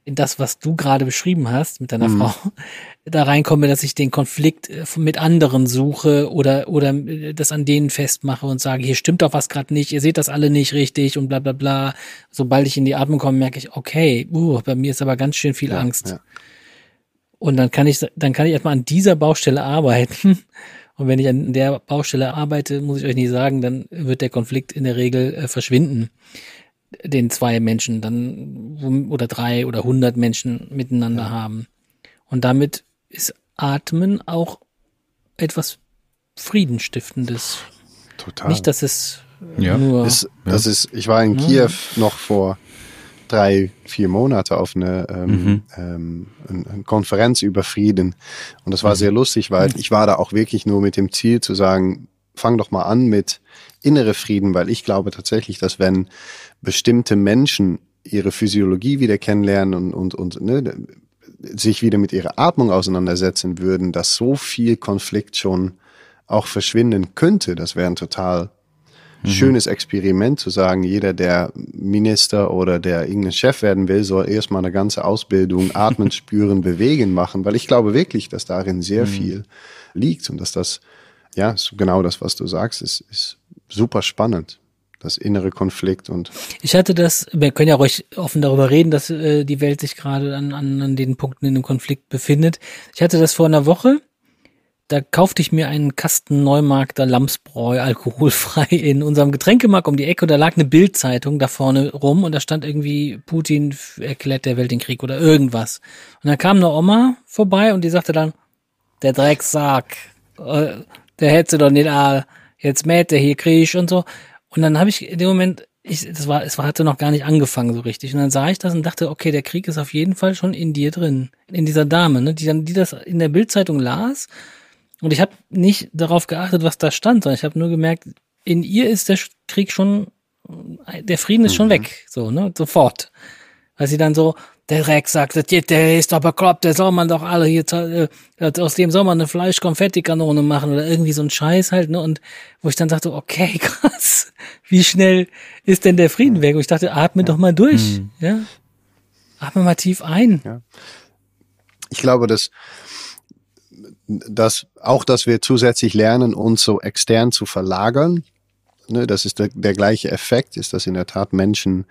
in das, was du gerade beschrieben hast mit deiner mhm. Frau, da reinkomme, dass ich den Konflikt äh, mit anderen suche oder oder äh, das an denen festmache und sage, hier stimmt doch was gerade nicht, ihr seht das alle nicht richtig und bla bla bla. Sobald ich in die Atmung komme, merke ich, okay, uh, bei mir ist aber ganz schön viel ja, Angst. Ja. Und dann kann ich dann kann ich erstmal an dieser Baustelle arbeiten. Und wenn ich an der Baustelle arbeite, muss ich euch nicht sagen, dann wird der Konflikt in der Regel äh, verschwinden den zwei Menschen dann oder drei oder hundert Menschen miteinander ja. haben. Und damit ist Atmen auch etwas Friedenstiftendes. Total. Nicht, dass es ja. nur. Ist, das ist, ich war in Kiew noch vor drei, vier Monate auf eine, ähm, mhm. ähm, eine Konferenz über Frieden. Und das war mhm. sehr lustig, weil ich war da auch wirklich nur mit dem Ziel zu sagen, fang doch mal an mit innere Frieden, weil ich glaube tatsächlich, dass wenn bestimmte Menschen ihre Physiologie wieder kennenlernen und, und, und ne, sich wieder mit ihrer Atmung auseinandersetzen würden, dass so viel Konflikt schon auch verschwinden könnte. Das wäre ein total mhm. schönes Experiment zu sagen, jeder, der Minister oder der irgendein Chef werden will, soll erstmal eine ganze Ausbildung atmen, spüren, bewegen machen, weil ich glaube wirklich, dass darin sehr mhm. viel liegt und dass das, ja, genau das, was du sagst, ist, ist super spannend das innere Konflikt und. Ich hatte das, wir können ja ruhig offen darüber reden, dass äh, die Welt sich gerade an, an, an den Punkten in dem Konflikt befindet. Ich hatte das vor einer Woche. Da kaufte ich mir einen Kasten Neumarkter Lamsbräu alkoholfrei in unserem Getränkemarkt um die Ecke und da lag eine Bildzeitung da vorne rum und da stand irgendwie Putin erklärt der Welt den Krieg oder irgendwas. Und dann kam eine Oma vorbei und die sagte dann, der Drecksack, äh, der hätte doch nicht all, jetzt mäht der hier Krieg und so. Und dann habe ich in dem Moment, ich, das war, es hatte noch gar nicht angefangen so richtig. Und dann sah ich das und dachte, okay, der Krieg ist auf jeden Fall schon in dir drin, in dieser Dame, ne, die dann, die das in der Bildzeitung las. Und ich habe nicht darauf geachtet, was da stand, sondern ich habe nur gemerkt, in ihr ist der Krieg schon, der Frieden ist schon mhm. weg, so, ne, sofort. Weil sie dann so, der Dreck sagt, der ist doch bekloppt, der soll man doch alle hier, äh, aus dem soll man eine Fleisch-Konfetti-Kanone machen oder irgendwie so ein Scheiß halt, ne? Und wo ich dann dachte, okay, krass, wie schnell ist denn der Frieden weg? Und ich dachte, atme ja. doch mal durch, mhm. ja? Atme mal tief ein. Ja. Ich glaube, dass, dass auch, dass wir zusätzlich lernen, uns so extern zu verlagern, ne, das ist der, der gleiche Effekt, ist das in der Tat Menschen.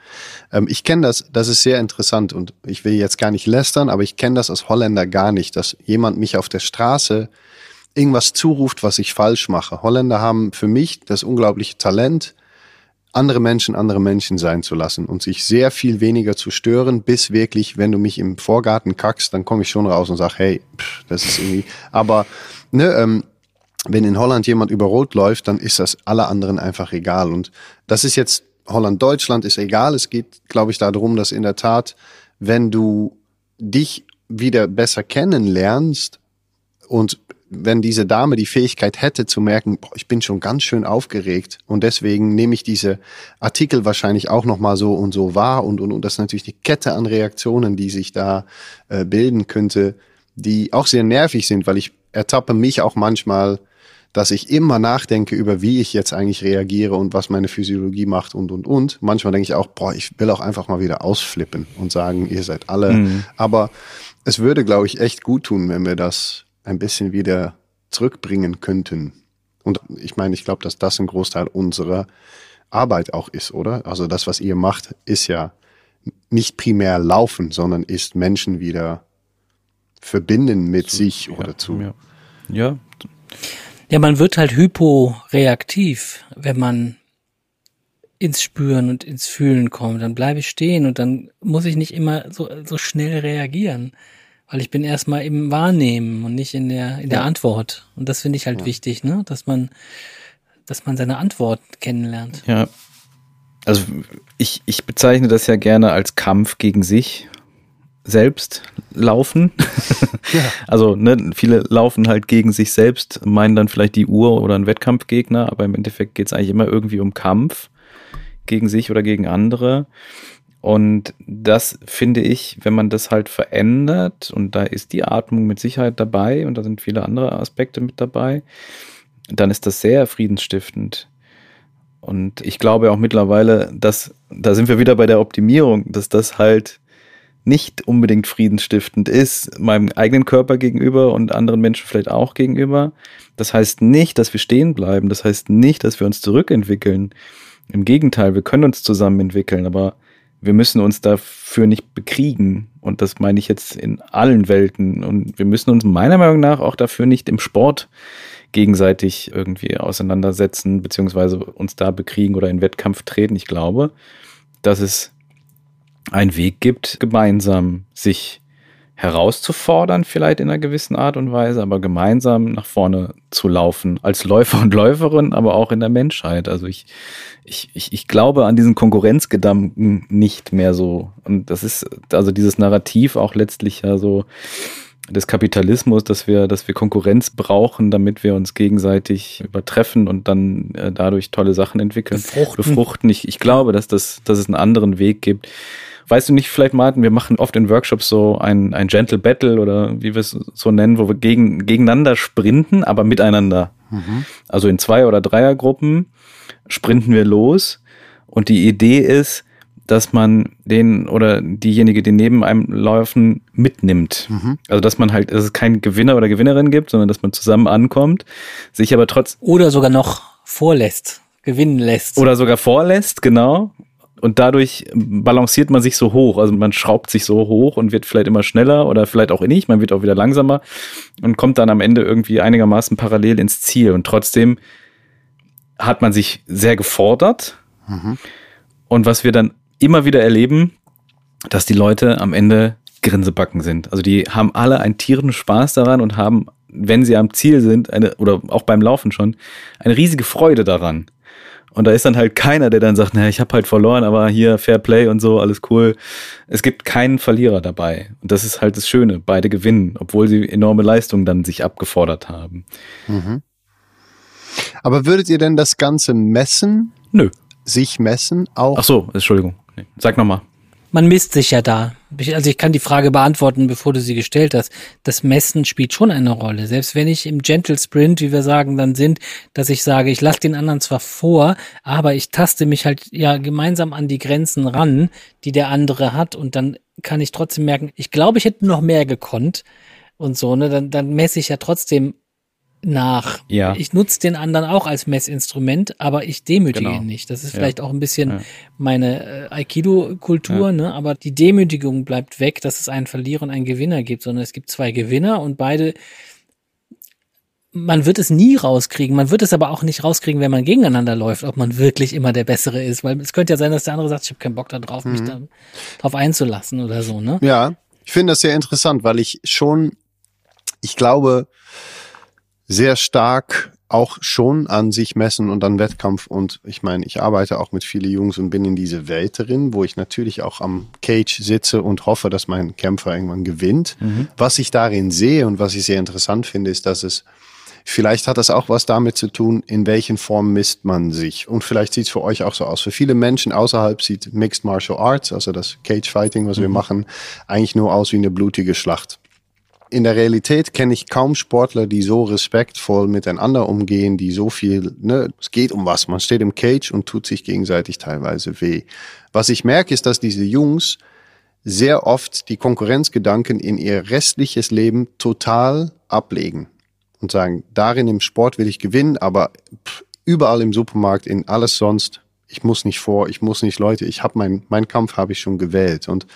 Ähm, ich kenne das, das ist sehr interessant und ich will jetzt gar nicht lästern, aber ich kenne das als Holländer gar nicht, dass jemand mich auf der Straße irgendwas zuruft, was ich falsch mache. Holländer haben für mich das unglaubliche Talent, andere Menschen andere Menschen sein zu lassen und sich sehr viel weniger zu stören, bis wirklich, wenn du mich im Vorgarten kackst, dann komme ich schon raus und sag, hey, pff, das ist irgendwie, aber ne, ähm, wenn in Holland jemand über Rot läuft, dann ist das alle anderen einfach egal. Und das ist jetzt Holland-Deutschland ist egal. Es geht, glaube ich, darum, dass in der Tat, wenn du dich wieder besser kennenlernst und wenn diese Dame die Fähigkeit hätte zu merken, boah, ich bin schon ganz schön aufgeregt und deswegen nehme ich diese Artikel wahrscheinlich auch noch mal so und so wahr und und und das ist natürlich die Kette an Reaktionen, die sich da äh, bilden könnte, die auch sehr nervig sind, weil ich ertappe mich auch manchmal dass ich immer nachdenke über, wie ich jetzt eigentlich reagiere und was meine Physiologie macht und, und, und. Manchmal denke ich auch, boah, ich will auch einfach mal wieder ausflippen und sagen, ihr seid alle. Mhm. Aber es würde, glaube ich, echt gut tun, wenn wir das ein bisschen wieder zurückbringen könnten. Und ich meine, ich glaube, dass das ein Großteil unserer Arbeit auch ist, oder? Also das, was ihr macht, ist ja nicht primär laufen, sondern ist Menschen wieder verbinden mit zu, sich oder ja, zu. Ja. ja. Ja, man wird halt hyporeaktiv, wenn man ins Spüren und ins Fühlen kommt. Dann bleibe ich stehen und dann muss ich nicht immer so, so schnell reagieren. Weil ich bin erstmal im Wahrnehmen und nicht in der, in der ja. Antwort. Und das finde ich halt ja. wichtig, ne? Dass man, dass man seine Antwort kennenlernt. Ja. Also ich, ich bezeichne das ja gerne als Kampf gegen sich selbst laufen. Ja. Also ne, viele laufen halt gegen sich selbst, meinen dann vielleicht die Uhr oder einen Wettkampfgegner, aber im Endeffekt geht es eigentlich immer irgendwie um Kampf gegen sich oder gegen andere. Und das finde ich, wenn man das halt verändert, und da ist die Atmung mit Sicherheit dabei und da sind viele andere Aspekte mit dabei, dann ist das sehr friedensstiftend. Und ich glaube auch mittlerweile, dass, da sind wir wieder bei der Optimierung, dass das halt nicht unbedingt friedensstiftend ist, meinem eigenen Körper gegenüber und anderen Menschen vielleicht auch gegenüber. Das heißt nicht, dass wir stehen bleiben. Das heißt nicht, dass wir uns zurückentwickeln. Im Gegenteil, wir können uns zusammen entwickeln, aber wir müssen uns dafür nicht bekriegen. Und das meine ich jetzt in allen Welten. Und wir müssen uns meiner Meinung nach auch dafür nicht im Sport gegenseitig irgendwie auseinandersetzen, beziehungsweise uns da bekriegen oder in Wettkampf treten. Ich glaube, dass es einen Weg gibt, gemeinsam sich herauszufordern, vielleicht in einer gewissen Art und Weise, aber gemeinsam nach vorne zu laufen, als Läufer und Läuferin, aber auch in der Menschheit. Also ich, ich, ich, ich glaube an diesen Konkurrenzgedanken nicht mehr so. Und das ist also dieses Narrativ auch letztlich ja so des Kapitalismus, dass wir, dass wir Konkurrenz brauchen, damit wir uns gegenseitig übertreffen und dann äh, dadurch tolle Sachen entwickeln, befruchten. befruchten. Ich, ich glaube, dass das, dass es einen anderen Weg gibt weißt du nicht vielleicht, Martin, wir machen oft in Workshops so ein, ein Gentle Battle oder wie wir es so nennen, wo wir gegen, gegeneinander sprinten, aber miteinander. Mhm. Also in Zwei- oder Dreiergruppen sprinten wir los. Und die Idee ist, dass man den oder diejenige, die neben einem laufen, mitnimmt. Mhm. Also dass man halt, dass es keinen Gewinner oder Gewinnerin gibt, sondern dass man zusammen ankommt, sich aber trotz oder sogar noch vorlässt, gewinnen lässt. Oder sogar vorlässt, genau. Und dadurch balanciert man sich so hoch. Also man schraubt sich so hoch und wird vielleicht immer schneller oder vielleicht auch nicht. Man wird auch wieder langsamer und kommt dann am Ende irgendwie einigermaßen parallel ins Ziel. Und trotzdem hat man sich sehr gefordert. Mhm. Und was wir dann immer wieder erleben, dass die Leute am Ende Grinsebacken sind. Also die haben alle einen tierischen Spaß daran und haben, wenn sie am Ziel sind, eine, oder auch beim Laufen schon, eine riesige Freude daran. Und da ist dann halt keiner, der dann sagt, naja, ich habe halt verloren, aber hier Fair Play und so, alles cool. Es gibt keinen Verlierer dabei. Und das ist halt das Schöne. Beide gewinnen, obwohl sie enorme Leistungen dann sich abgefordert haben. Mhm. Aber würdet ihr denn das Ganze messen? Nö. Sich messen auch? Ach so, Entschuldigung. Nee. Sag nochmal. Man misst sich ja da. Also ich kann die Frage beantworten, bevor du sie gestellt hast. Das Messen spielt schon eine Rolle. Selbst wenn ich im Gentle Sprint, wie wir sagen, dann sind, dass ich sage, ich lasse den anderen zwar vor, aber ich taste mich halt ja gemeinsam an die Grenzen ran, die der andere hat und dann kann ich trotzdem merken, ich glaube, ich hätte noch mehr gekonnt und so, ne, dann, dann messe ich ja trotzdem nach. Ja. Ich nutze den anderen auch als Messinstrument, aber ich demütige genau. ihn nicht. Das ist ja. vielleicht auch ein bisschen ja. meine äh, Aikido-Kultur, ja. ne? Aber die Demütigung bleibt weg, dass es einen Verlierer und einen Gewinner gibt, sondern es gibt zwei Gewinner und beide man wird es nie rauskriegen. Man wird es aber auch nicht rauskriegen, wenn man gegeneinander läuft, ob man wirklich immer der Bessere ist. Weil es könnte ja sein, dass der andere sagt, ich habe keinen Bock da drauf, mhm. mich da drauf einzulassen oder so, ne? Ja, ich finde das sehr interessant, weil ich schon, ich glaube, sehr stark auch schon an sich messen und an Wettkampf. Und ich meine, ich arbeite auch mit vielen Jungs und bin in diese Welt drin, wo ich natürlich auch am Cage sitze und hoffe, dass mein Kämpfer irgendwann gewinnt. Mhm. Was ich darin sehe und was ich sehr interessant finde, ist, dass es Vielleicht hat das auch was damit zu tun, in welchen Form misst man sich. Und vielleicht sieht es für euch auch so aus. Für viele Menschen außerhalb sieht Mixed Martial Arts, also das Cage Fighting, was mhm. wir machen, eigentlich nur aus wie eine blutige Schlacht in der Realität kenne ich kaum Sportler, die so respektvoll miteinander umgehen, die so viel, ne, es geht um was. Man steht im Cage und tut sich gegenseitig teilweise weh. Was ich merke, ist, dass diese Jungs sehr oft die Konkurrenzgedanken in ihr restliches Leben total ablegen und sagen, darin im Sport will ich gewinnen, aber überall im Supermarkt, in alles sonst, ich muss nicht vor, ich muss nicht Leute, ich habe mein, mein Kampf habe ich schon gewählt. Und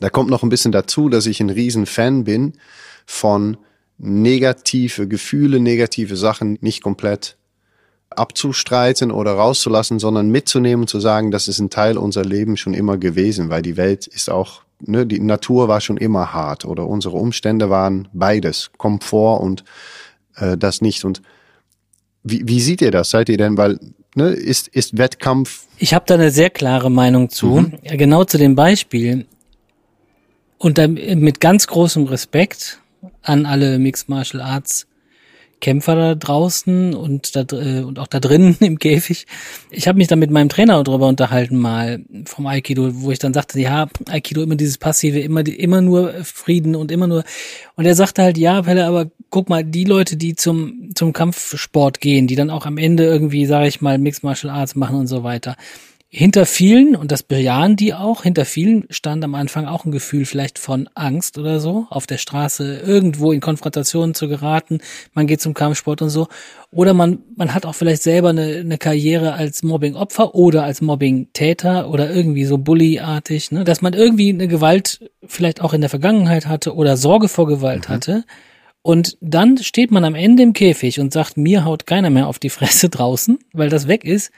da kommt noch ein bisschen dazu, dass ich ein riesen Fan bin von negative Gefühle, negative Sachen nicht komplett abzustreiten oder rauszulassen, sondern mitzunehmen und zu sagen, das ist ein Teil unser Leben schon immer gewesen, weil die Welt ist auch, ne, die Natur war schon immer hart oder unsere Umstände waren beides, Komfort und äh, das nicht. Und wie, wie seht ihr das? Seid ihr denn, weil ne, ist, ist Wettkampf? Ich habe da eine sehr klare Meinung zu. Mhm. Genau zu dem Beispiel. Und dann mit ganz großem Respekt an alle Mixed Martial Arts Kämpfer da draußen und da äh, und auch da drinnen im Käfig. Ich habe mich dann mit meinem Trainer darüber unterhalten mal vom Aikido, wo ich dann sagte, ja, Aikido immer dieses passive, immer immer nur Frieden und immer nur und er sagte halt, ja, Pelle, aber guck mal, die Leute, die zum zum Kampfsport gehen, die dann auch am Ende irgendwie, sage ich mal, Mixed Martial Arts machen und so weiter hinter vielen, und das bejahen die auch, hinter vielen stand am Anfang auch ein Gefühl vielleicht von Angst oder so, auf der Straße irgendwo in Konfrontationen zu geraten, man geht zum Kampfsport und so. Oder man, man hat auch vielleicht selber eine, eine Karriere als Mobbing-Opfer oder als Mobbing-Täter oder irgendwie so Bully-artig, ne? dass man irgendwie eine Gewalt vielleicht auch in der Vergangenheit hatte oder Sorge vor Gewalt mhm. hatte. Und dann steht man am Ende im Käfig und sagt, mir haut keiner mehr auf die Fresse draußen, weil das weg ist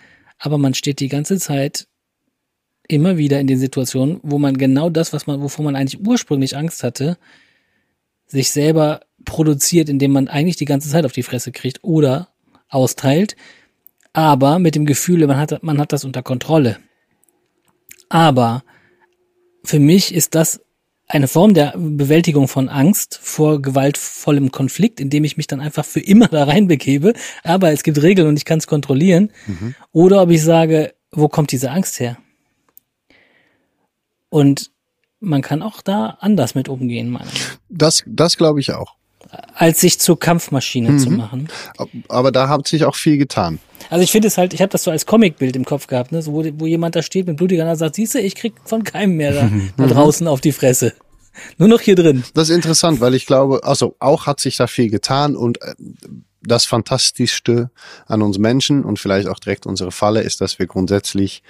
aber man steht die ganze Zeit immer wieder in den Situationen, wo man genau das, was man, wovor man eigentlich ursprünglich Angst hatte, sich selber produziert, indem man eigentlich die ganze Zeit auf die Fresse kriegt oder austeilt, aber mit dem Gefühl, man hat, man hat das unter Kontrolle. Aber für mich ist das eine Form der Bewältigung von Angst vor gewaltvollem Konflikt, indem ich mich dann einfach für immer da reinbegebe, aber es gibt Regeln und ich kann es kontrollieren. Mhm. Oder ob ich sage, wo kommt diese Angst her? Und man kann auch da anders mit umgehen, meine ich. Das, das glaube ich auch. Als sich zur Kampfmaschine Mhm. zu machen. Aber da hat sich auch viel getan. Also ich finde es halt, ich habe das so als Comicbild im Kopf gehabt, ne? so, wo, wo jemand da steht mit blutiger Nase sagt, siehst du, ich krieg von keinem mehr da, da draußen auf die Fresse. Nur noch hier drin. Das ist interessant, weil ich glaube, also auch hat sich da viel getan und äh, das Fantastischste an uns Menschen und vielleicht auch direkt unsere Falle ist, dass wir grundsätzlich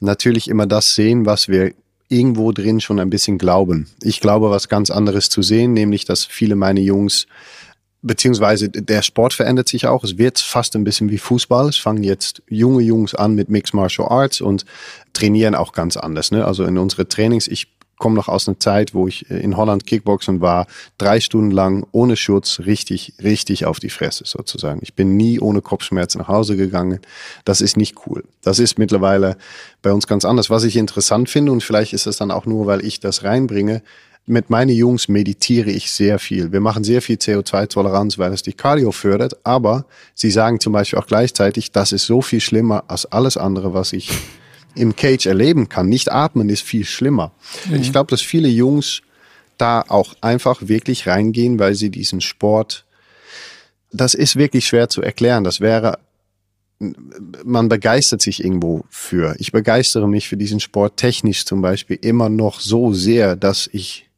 natürlich immer das sehen, was wir irgendwo drin schon ein bisschen glauben. Ich glaube, was ganz anderes zu sehen, nämlich, dass viele meine Jungs beziehungsweise der Sport verändert sich auch. Es wird fast ein bisschen wie Fußball. Es fangen jetzt junge Jungs an mit Mixed Martial Arts und trainieren auch ganz anders. Ne? Also in unsere Trainings, ich komme noch aus einer Zeit, wo ich in Holland Kickboxen war, drei Stunden lang ohne Schutz, richtig, richtig auf die Fresse sozusagen. Ich bin nie ohne Kopfschmerzen nach Hause gegangen. Das ist nicht cool. Das ist mittlerweile bei uns ganz anders. Was ich interessant finde, und vielleicht ist es dann auch nur, weil ich das reinbringe, mit meinen Jungs meditiere ich sehr viel. Wir machen sehr viel CO2-Toleranz, weil es die Cardio fördert. Aber sie sagen zum Beispiel auch gleichzeitig, das ist so viel schlimmer als alles andere, was ich im Cage erleben kann. Nicht atmen ist viel schlimmer. Ich glaube, dass viele Jungs da auch einfach wirklich reingehen, weil sie diesen Sport, das ist wirklich schwer zu erklären. Das wäre, man begeistert sich irgendwo für. Ich begeistere mich für diesen Sport technisch zum Beispiel immer noch so sehr, dass ich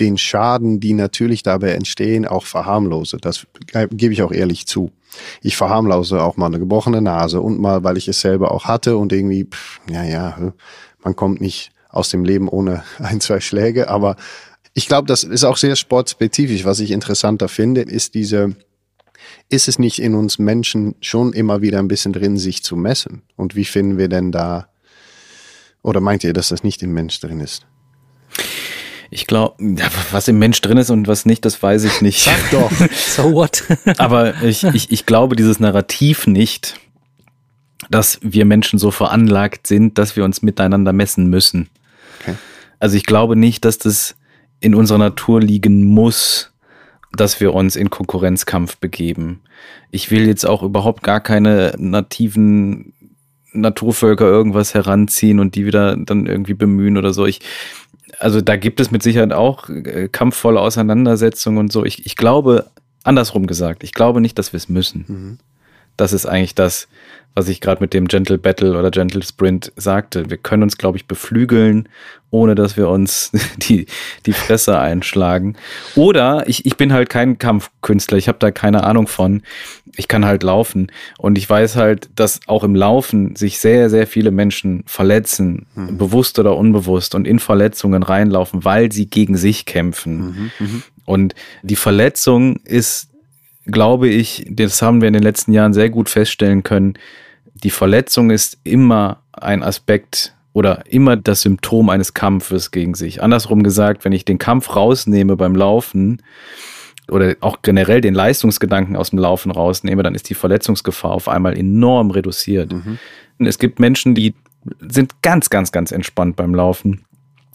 den Schaden, die natürlich dabei entstehen, auch verharmlose. Das gebe ich auch ehrlich zu. Ich verharmlose auch mal eine gebrochene Nase und mal, weil ich es selber auch hatte und irgendwie, pff, ja, ja, man kommt nicht aus dem Leben ohne ein, zwei Schläge, aber ich glaube, das ist auch sehr sportspezifisch. Was ich interessanter finde, ist diese, ist es nicht in uns Menschen schon immer wieder ein bisschen drin, sich zu messen? Und wie finden wir denn da, oder meint ihr, dass das nicht im Mensch drin ist? Ich glaube, was im Mensch drin ist und was nicht, das weiß ich nicht. Sag doch. So what? Aber ich, ich, ich glaube dieses Narrativ nicht, dass wir Menschen so veranlagt sind, dass wir uns miteinander messen müssen. Okay. Also ich glaube nicht, dass das in unserer Natur liegen muss, dass wir uns in Konkurrenzkampf begeben. Ich will jetzt auch überhaupt gar keine nativen Naturvölker irgendwas heranziehen und die wieder dann irgendwie bemühen oder so. Ich, also da gibt es mit Sicherheit auch äh, kampfvolle Auseinandersetzungen und so. Ich, ich glaube, andersrum gesagt, ich glaube nicht, dass wir es müssen. Mhm. Das ist eigentlich das, was ich gerade mit dem Gentle Battle oder Gentle Sprint sagte. Wir können uns, glaube ich, beflügeln, ohne dass wir uns die, die Fresse einschlagen. Oder ich, ich bin halt kein Kampfkünstler, ich habe da keine Ahnung von. Ich kann halt laufen und ich weiß halt, dass auch im Laufen sich sehr, sehr viele Menschen verletzen, Mhm. bewusst oder unbewusst und in Verletzungen reinlaufen, weil sie gegen sich kämpfen. Mhm. Und die Verletzung ist, glaube ich, das haben wir in den letzten Jahren sehr gut feststellen können, die Verletzung ist immer ein Aspekt oder immer das Symptom eines Kampfes gegen sich. Andersrum gesagt, wenn ich den Kampf rausnehme beim Laufen oder auch generell den Leistungsgedanken aus dem Laufen rausnehme, dann ist die Verletzungsgefahr auf einmal enorm reduziert. Es gibt Menschen, die sind ganz, ganz, ganz entspannt beim Laufen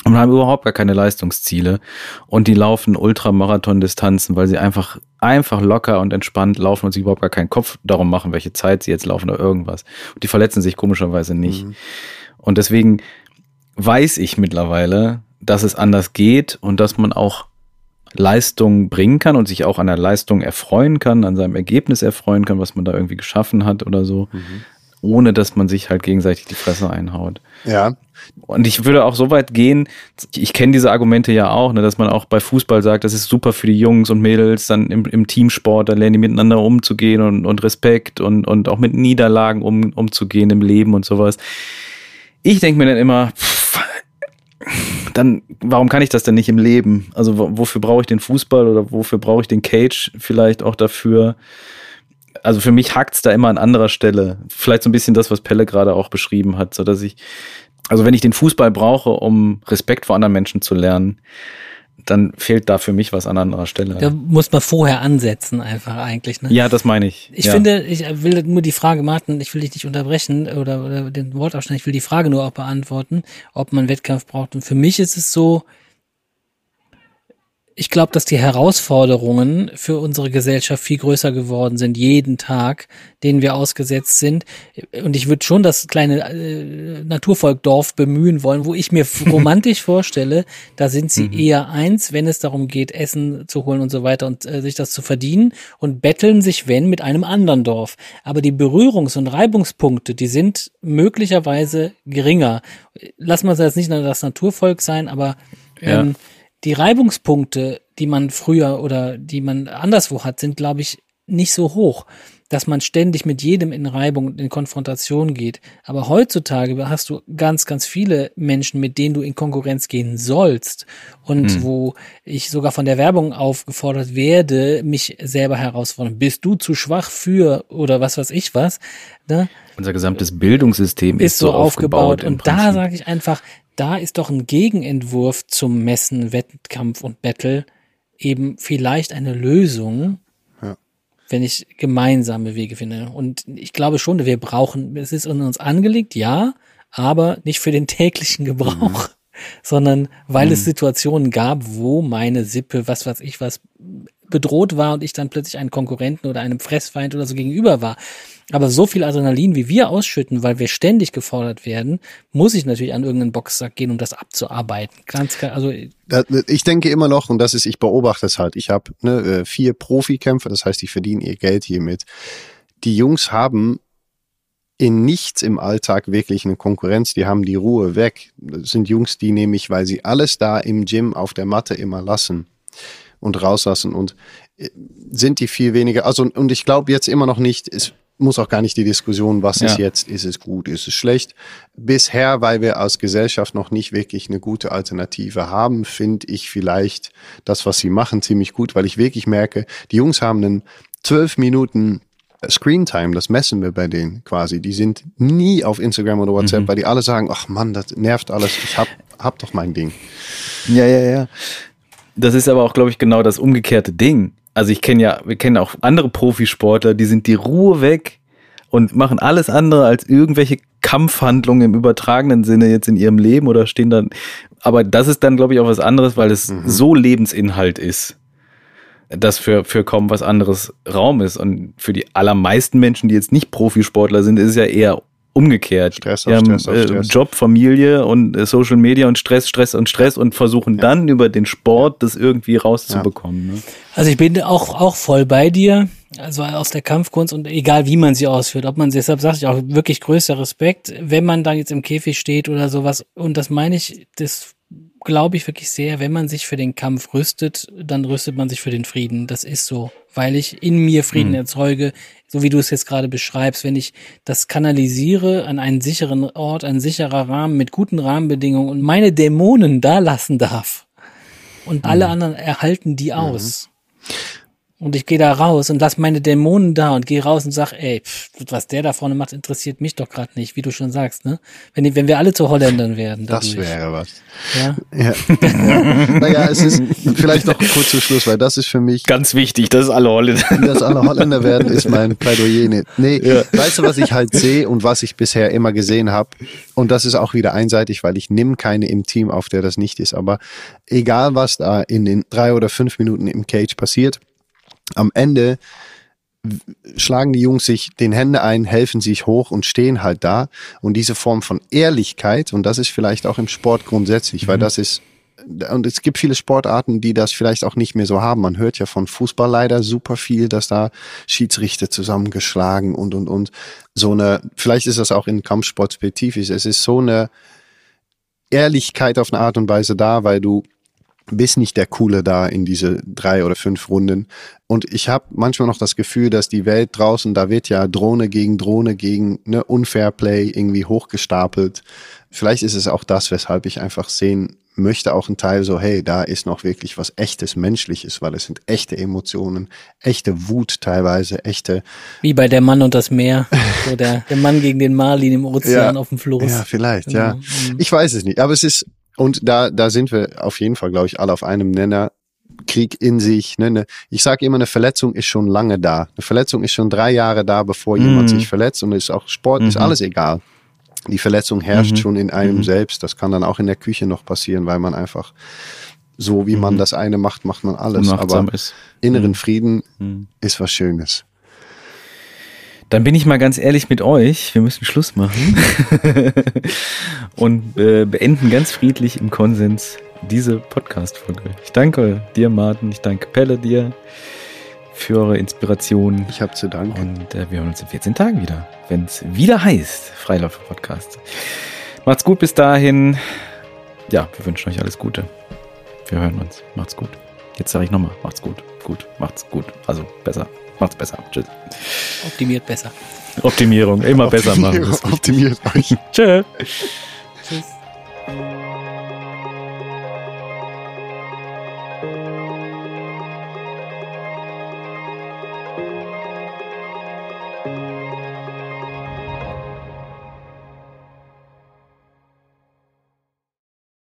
und haben überhaupt gar keine Leistungsziele und die laufen Ultramarathon-Distanzen, weil sie einfach einfach locker und entspannt laufen und sich überhaupt gar keinen Kopf darum machen, welche Zeit sie jetzt laufen oder irgendwas. Und die verletzen sich komischerweise nicht. Und deswegen weiß ich mittlerweile, dass es anders geht und dass man auch Leistung bringen kann und sich auch an der Leistung erfreuen kann, an seinem Ergebnis erfreuen kann, was man da irgendwie geschaffen hat oder so, ohne dass man sich halt gegenseitig die Fresse einhaut. Ja, Und ich würde auch so weit gehen, ich kenne diese Argumente ja auch, ne, dass man auch bei Fußball sagt, das ist super für die Jungs und Mädels, dann im, im Teamsport, dann lernen die miteinander umzugehen und, und Respekt und, und auch mit Niederlagen um, umzugehen im Leben und sowas. Ich denke mir dann immer, pff, dann, warum kann ich das denn nicht im Leben? Also wo- wofür brauche ich den Fußball oder wofür brauche ich den Cage vielleicht auch dafür? Also für mich hakt's da immer an anderer Stelle. Vielleicht so ein bisschen das, was Pelle gerade auch beschrieben hat, so dass ich, also wenn ich den Fußball brauche, um Respekt vor anderen Menschen zu lernen, dann fehlt da für mich was an anderer Stelle. Da muss man vorher ansetzen, einfach eigentlich. Ne? ja, das meine ich. Ich ja. finde, ich will nur die Frage, Martin, ich will dich nicht unterbrechen oder, oder den Wortausschnitt, ich will die Frage nur auch beantworten, ob man Wettkampf braucht. Und für mich ist es so, ich glaube, dass die Herausforderungen für unsere Gesellschaft viel größer geworden sind, jeden Tag, denen wir ausgesetzt sind. Und ich würde schon das kleine äh, Naturvolkdorf bemühen wollen, wo ich mir romantisch vorstelle, da sind sie mhm. eher eins, wenn es darum geht, Essen zu holen und so weiter und äh, sich das zu verdienen und betteln sich, wenn, mit einem anderen Dorf. Aber die Berührungs- und Reibungspunkte, die sind möglicherweise geringer. Lass mal jetzt nicht nur das Naturvolk sein, aber ähm, ja die Reibungspunkte, die man früher oder die man anderswo hat, sind, glaube ich, nicht so hoch, dass man ständig mit jedem in Reibung und in Konfrontation geht. Aber heutzutage hast du ganz, ganz viele Menschen, mit denen du in Konkurrenz gehen sollst und hm. wo ich sogar von der Werbung aufgefordert werde, mich selber herausfordern. Bist du zu schwach für oder was weiß ich was? Ne? Unser gesamtes Bildungssystem ist, ist so aufgebaut. aufgebaut und da sage ich einfach, da ist doch ein Gegenentwurf zum Messen, Wettkampf und Battle eben vielleicht eine Lösung, ja. wenn ich gemeinsame Wege finde. Und ich glaube schon, wir brauchen, es ist in uns angelegt, ja, aber nicht für den täglichen Gebrauch, mhm. sondern weil mhm. es Situationen gab, wo meine Sippe, was weiß ich was, bedroht war und ich dann plötzlich einen Konkurrenten oder einem Fressfeind oder so gegenüber war. Aber so viel Adrenalin, wie wir ausschütten, weil wir ständig gefordert werden, muss ich natürlich an irgendeinen Boxsack gehen, um das abzuarbeiten. Ganz klar, also ich denke immer noch, und das ist, ich beobachte es halt. Ich habe ne, äh, vier Profikämpfer, das heißt, die verdienen ihr Geld hiermit. Die Jungs haben in nichts im Alltag wirklich eine Konkurrenz. Die haben die Ruhe weg. Das sind Jungs, die nämlich, weil sie alles da im Gym auf der Matte immer lassen und rauslassen und äh, sind die viel weniger. Also und ich glaube jetzt immer noch nicht. Es muss auch gar nicht die Diskussion, was ja. ist jetzt, ist es gut, ist es schlecht. Bisher, weil wir als Gesellschaft noch nicht wirklich eine gute Alternative haben, finde ich vielleicht das, was sie machen, ziemlich gut, weil ich wirklich merke, die Jungs haben einen zwölf Minuten Screentime, das messen wir bei denen quasi. Die sind nie auf Instagram oder WhatsApp, mhm. weil die alle sagen, ach Mann, das nervt alles, ich hab, hab doch mein Ding. Ja, ja, ja. Das ist aber auch, glaube ich, genau das umgekehrte Ding also ich kenne ja, wir kennen auch andere Profisportler, die sind die Ruhe weg und machen alles andere als irgendwelche Kampfhandlungen im übertragenen Sinne jetzt in ihrem Leben oder stehen dann. Aber das ist dann, glaube ich, auch was anderes, weil es mhm. so Lebensinhalt ist, dass für, für kaum was anderes Raum ist. Und für die allermeisten Menschen, die jetzt nicht Profisportler sind, ist es ja eher umgekehrt. Stress auf haben, Stress auf äh, Stress. Job, Familie und äh, Social Media und Stress, Stress und Stress und versuchen ja. dann über den Sport das irgendwie rauszubekommen. Ja. Ne? Also ich bin auch, auch voll bei dir. Also aus der Kampfkunst und egal wie man sie ausführt, ob man sie, deshalb sage ich auch wirklich größter Respekt, wenn man da jetzt im Käfig steht oder sowas. Und das meine ich, das glaube ich wirklich sehr, wenn man sich für den Kampf rüstet, dann rüstet man sich für den Frieden. Das ist so, weil ich in mir Frieden mhm. erzeuge, so wie du es jetzt gerade beschreibst, wenn ich das kanalisiere an einen sicheren Ort, ein sicherer Rahmen mit guten Rahmenbedingungen und meine Dämonen da lassen darf und mhm. alle anderen erhalten die aus. Mhm. Und ich gehe da raus und lass meine Dämonen da und gehe raus und sag, ey, pff, was der da vorne macht, interessiert mich doch gerade nicht, wie du schon sagst, ne? Wenn, wenn wir alle zu Holländern werden. Dadurch. Das wäre was. Ja. ja. ja. Naja, es ist vielleicht noch kurz zum Schluss, weil das ist für mich. Ganz wichtig, dass alle Holländer. Dass alle Holländer werden, ist mein Plädoyer nicht. Nee, ja. weißt du, was ich halt sehe und was ich bisher immer gesehen habe? Und das ist auch wieder einseitig, weil ich nimm keine im Team auf, der das nicht ist. Aber egal, was da in den drei oder fünf Minuten im Cage passiert, am Ende schlagen die Jungs sich den Hände ein, helfen sich hoch und stehen halt da. Und diese Form von Ehrlichkeit, und das ist vielleicht auch im Sport grundsätzlich, mhm. weil das ist, und es gibt viele Sportarten, die das vielleicht auch nicht mehr so haben. Man hört ja von Fußball leider super viel, dass da Schiedsrichter zusammengeschlagen und, und, und. So eine, vielleicht ist das auch in Kampfsport spezifisch. Es ist so eine Ehrlichkeit auf eine Art und Weise da, weil du bist nicht der Coole da in diese drei oder fünf Runden. Und ich habe manchmal noch das Gefühl, dass die Welt draußen, da wird ja Drohne gegen Drohne gegen ne, Unfair Play irgendwie hochgestapelt. Vielleicht ist es auch das, weshalb ich einfach sehen möchte, auch ein Teil so, hey, da ist noch wirklich was echtes Menschliches, weil es sind echte Emotionen, echte Wut teilweise, echte. Wie bei der Mann und das Meer, so der, der Mann gegen den Marlin im Ozean ja, auf dem Floß. Ja, vielleicht, genau. ja. Mhm. Ich weiß es nicht, aber es ist und da, da sind wir auf jeden Fall, glaube ich, alle auf einem Nenner. Krieg in sich. Ne, ne. Ich sage immer, eine Verletzung ist schon lange da. Eine Verletzung ist schon drei Jahre da, bevor mhm. jemand sich verletzt. Und ist auch Sport, mhm. ist alles egal. Die Verletzung herrscht mhm. schon in einem mhm. selbst. Das kann dann auch in der Küche noch passieren, weil man einfach so wie man das eine macht, macht man alles. Aber ist. inneren Frieden Mhm. ist was Schönes. Dann bin ich mal ganz ehrlich mit euch. Wir müssen Schluss machen und äh, beenden ganz friedlich im Konsens diese Podcast-Folge. Ich danke dir, Martin. Ich danke Pelle dir für eure Inspiration. Ich habe zu danken. Und äh, wir hören uns in 14 Tagen wieder, wenn es wieder heißt Freilauf-Podcast. Macht's gut bis dahin. Ja, wir wünschen euch alles Gute. Wir hören uns. Macht's gut. Jetzt sage ich nochmal, macht's gut. Gut, macht's gut. Also besser. Macht's besser. Tschüss. Optimiert besser. Optimierung, immer besser machen. Optimiert euch. Tschö.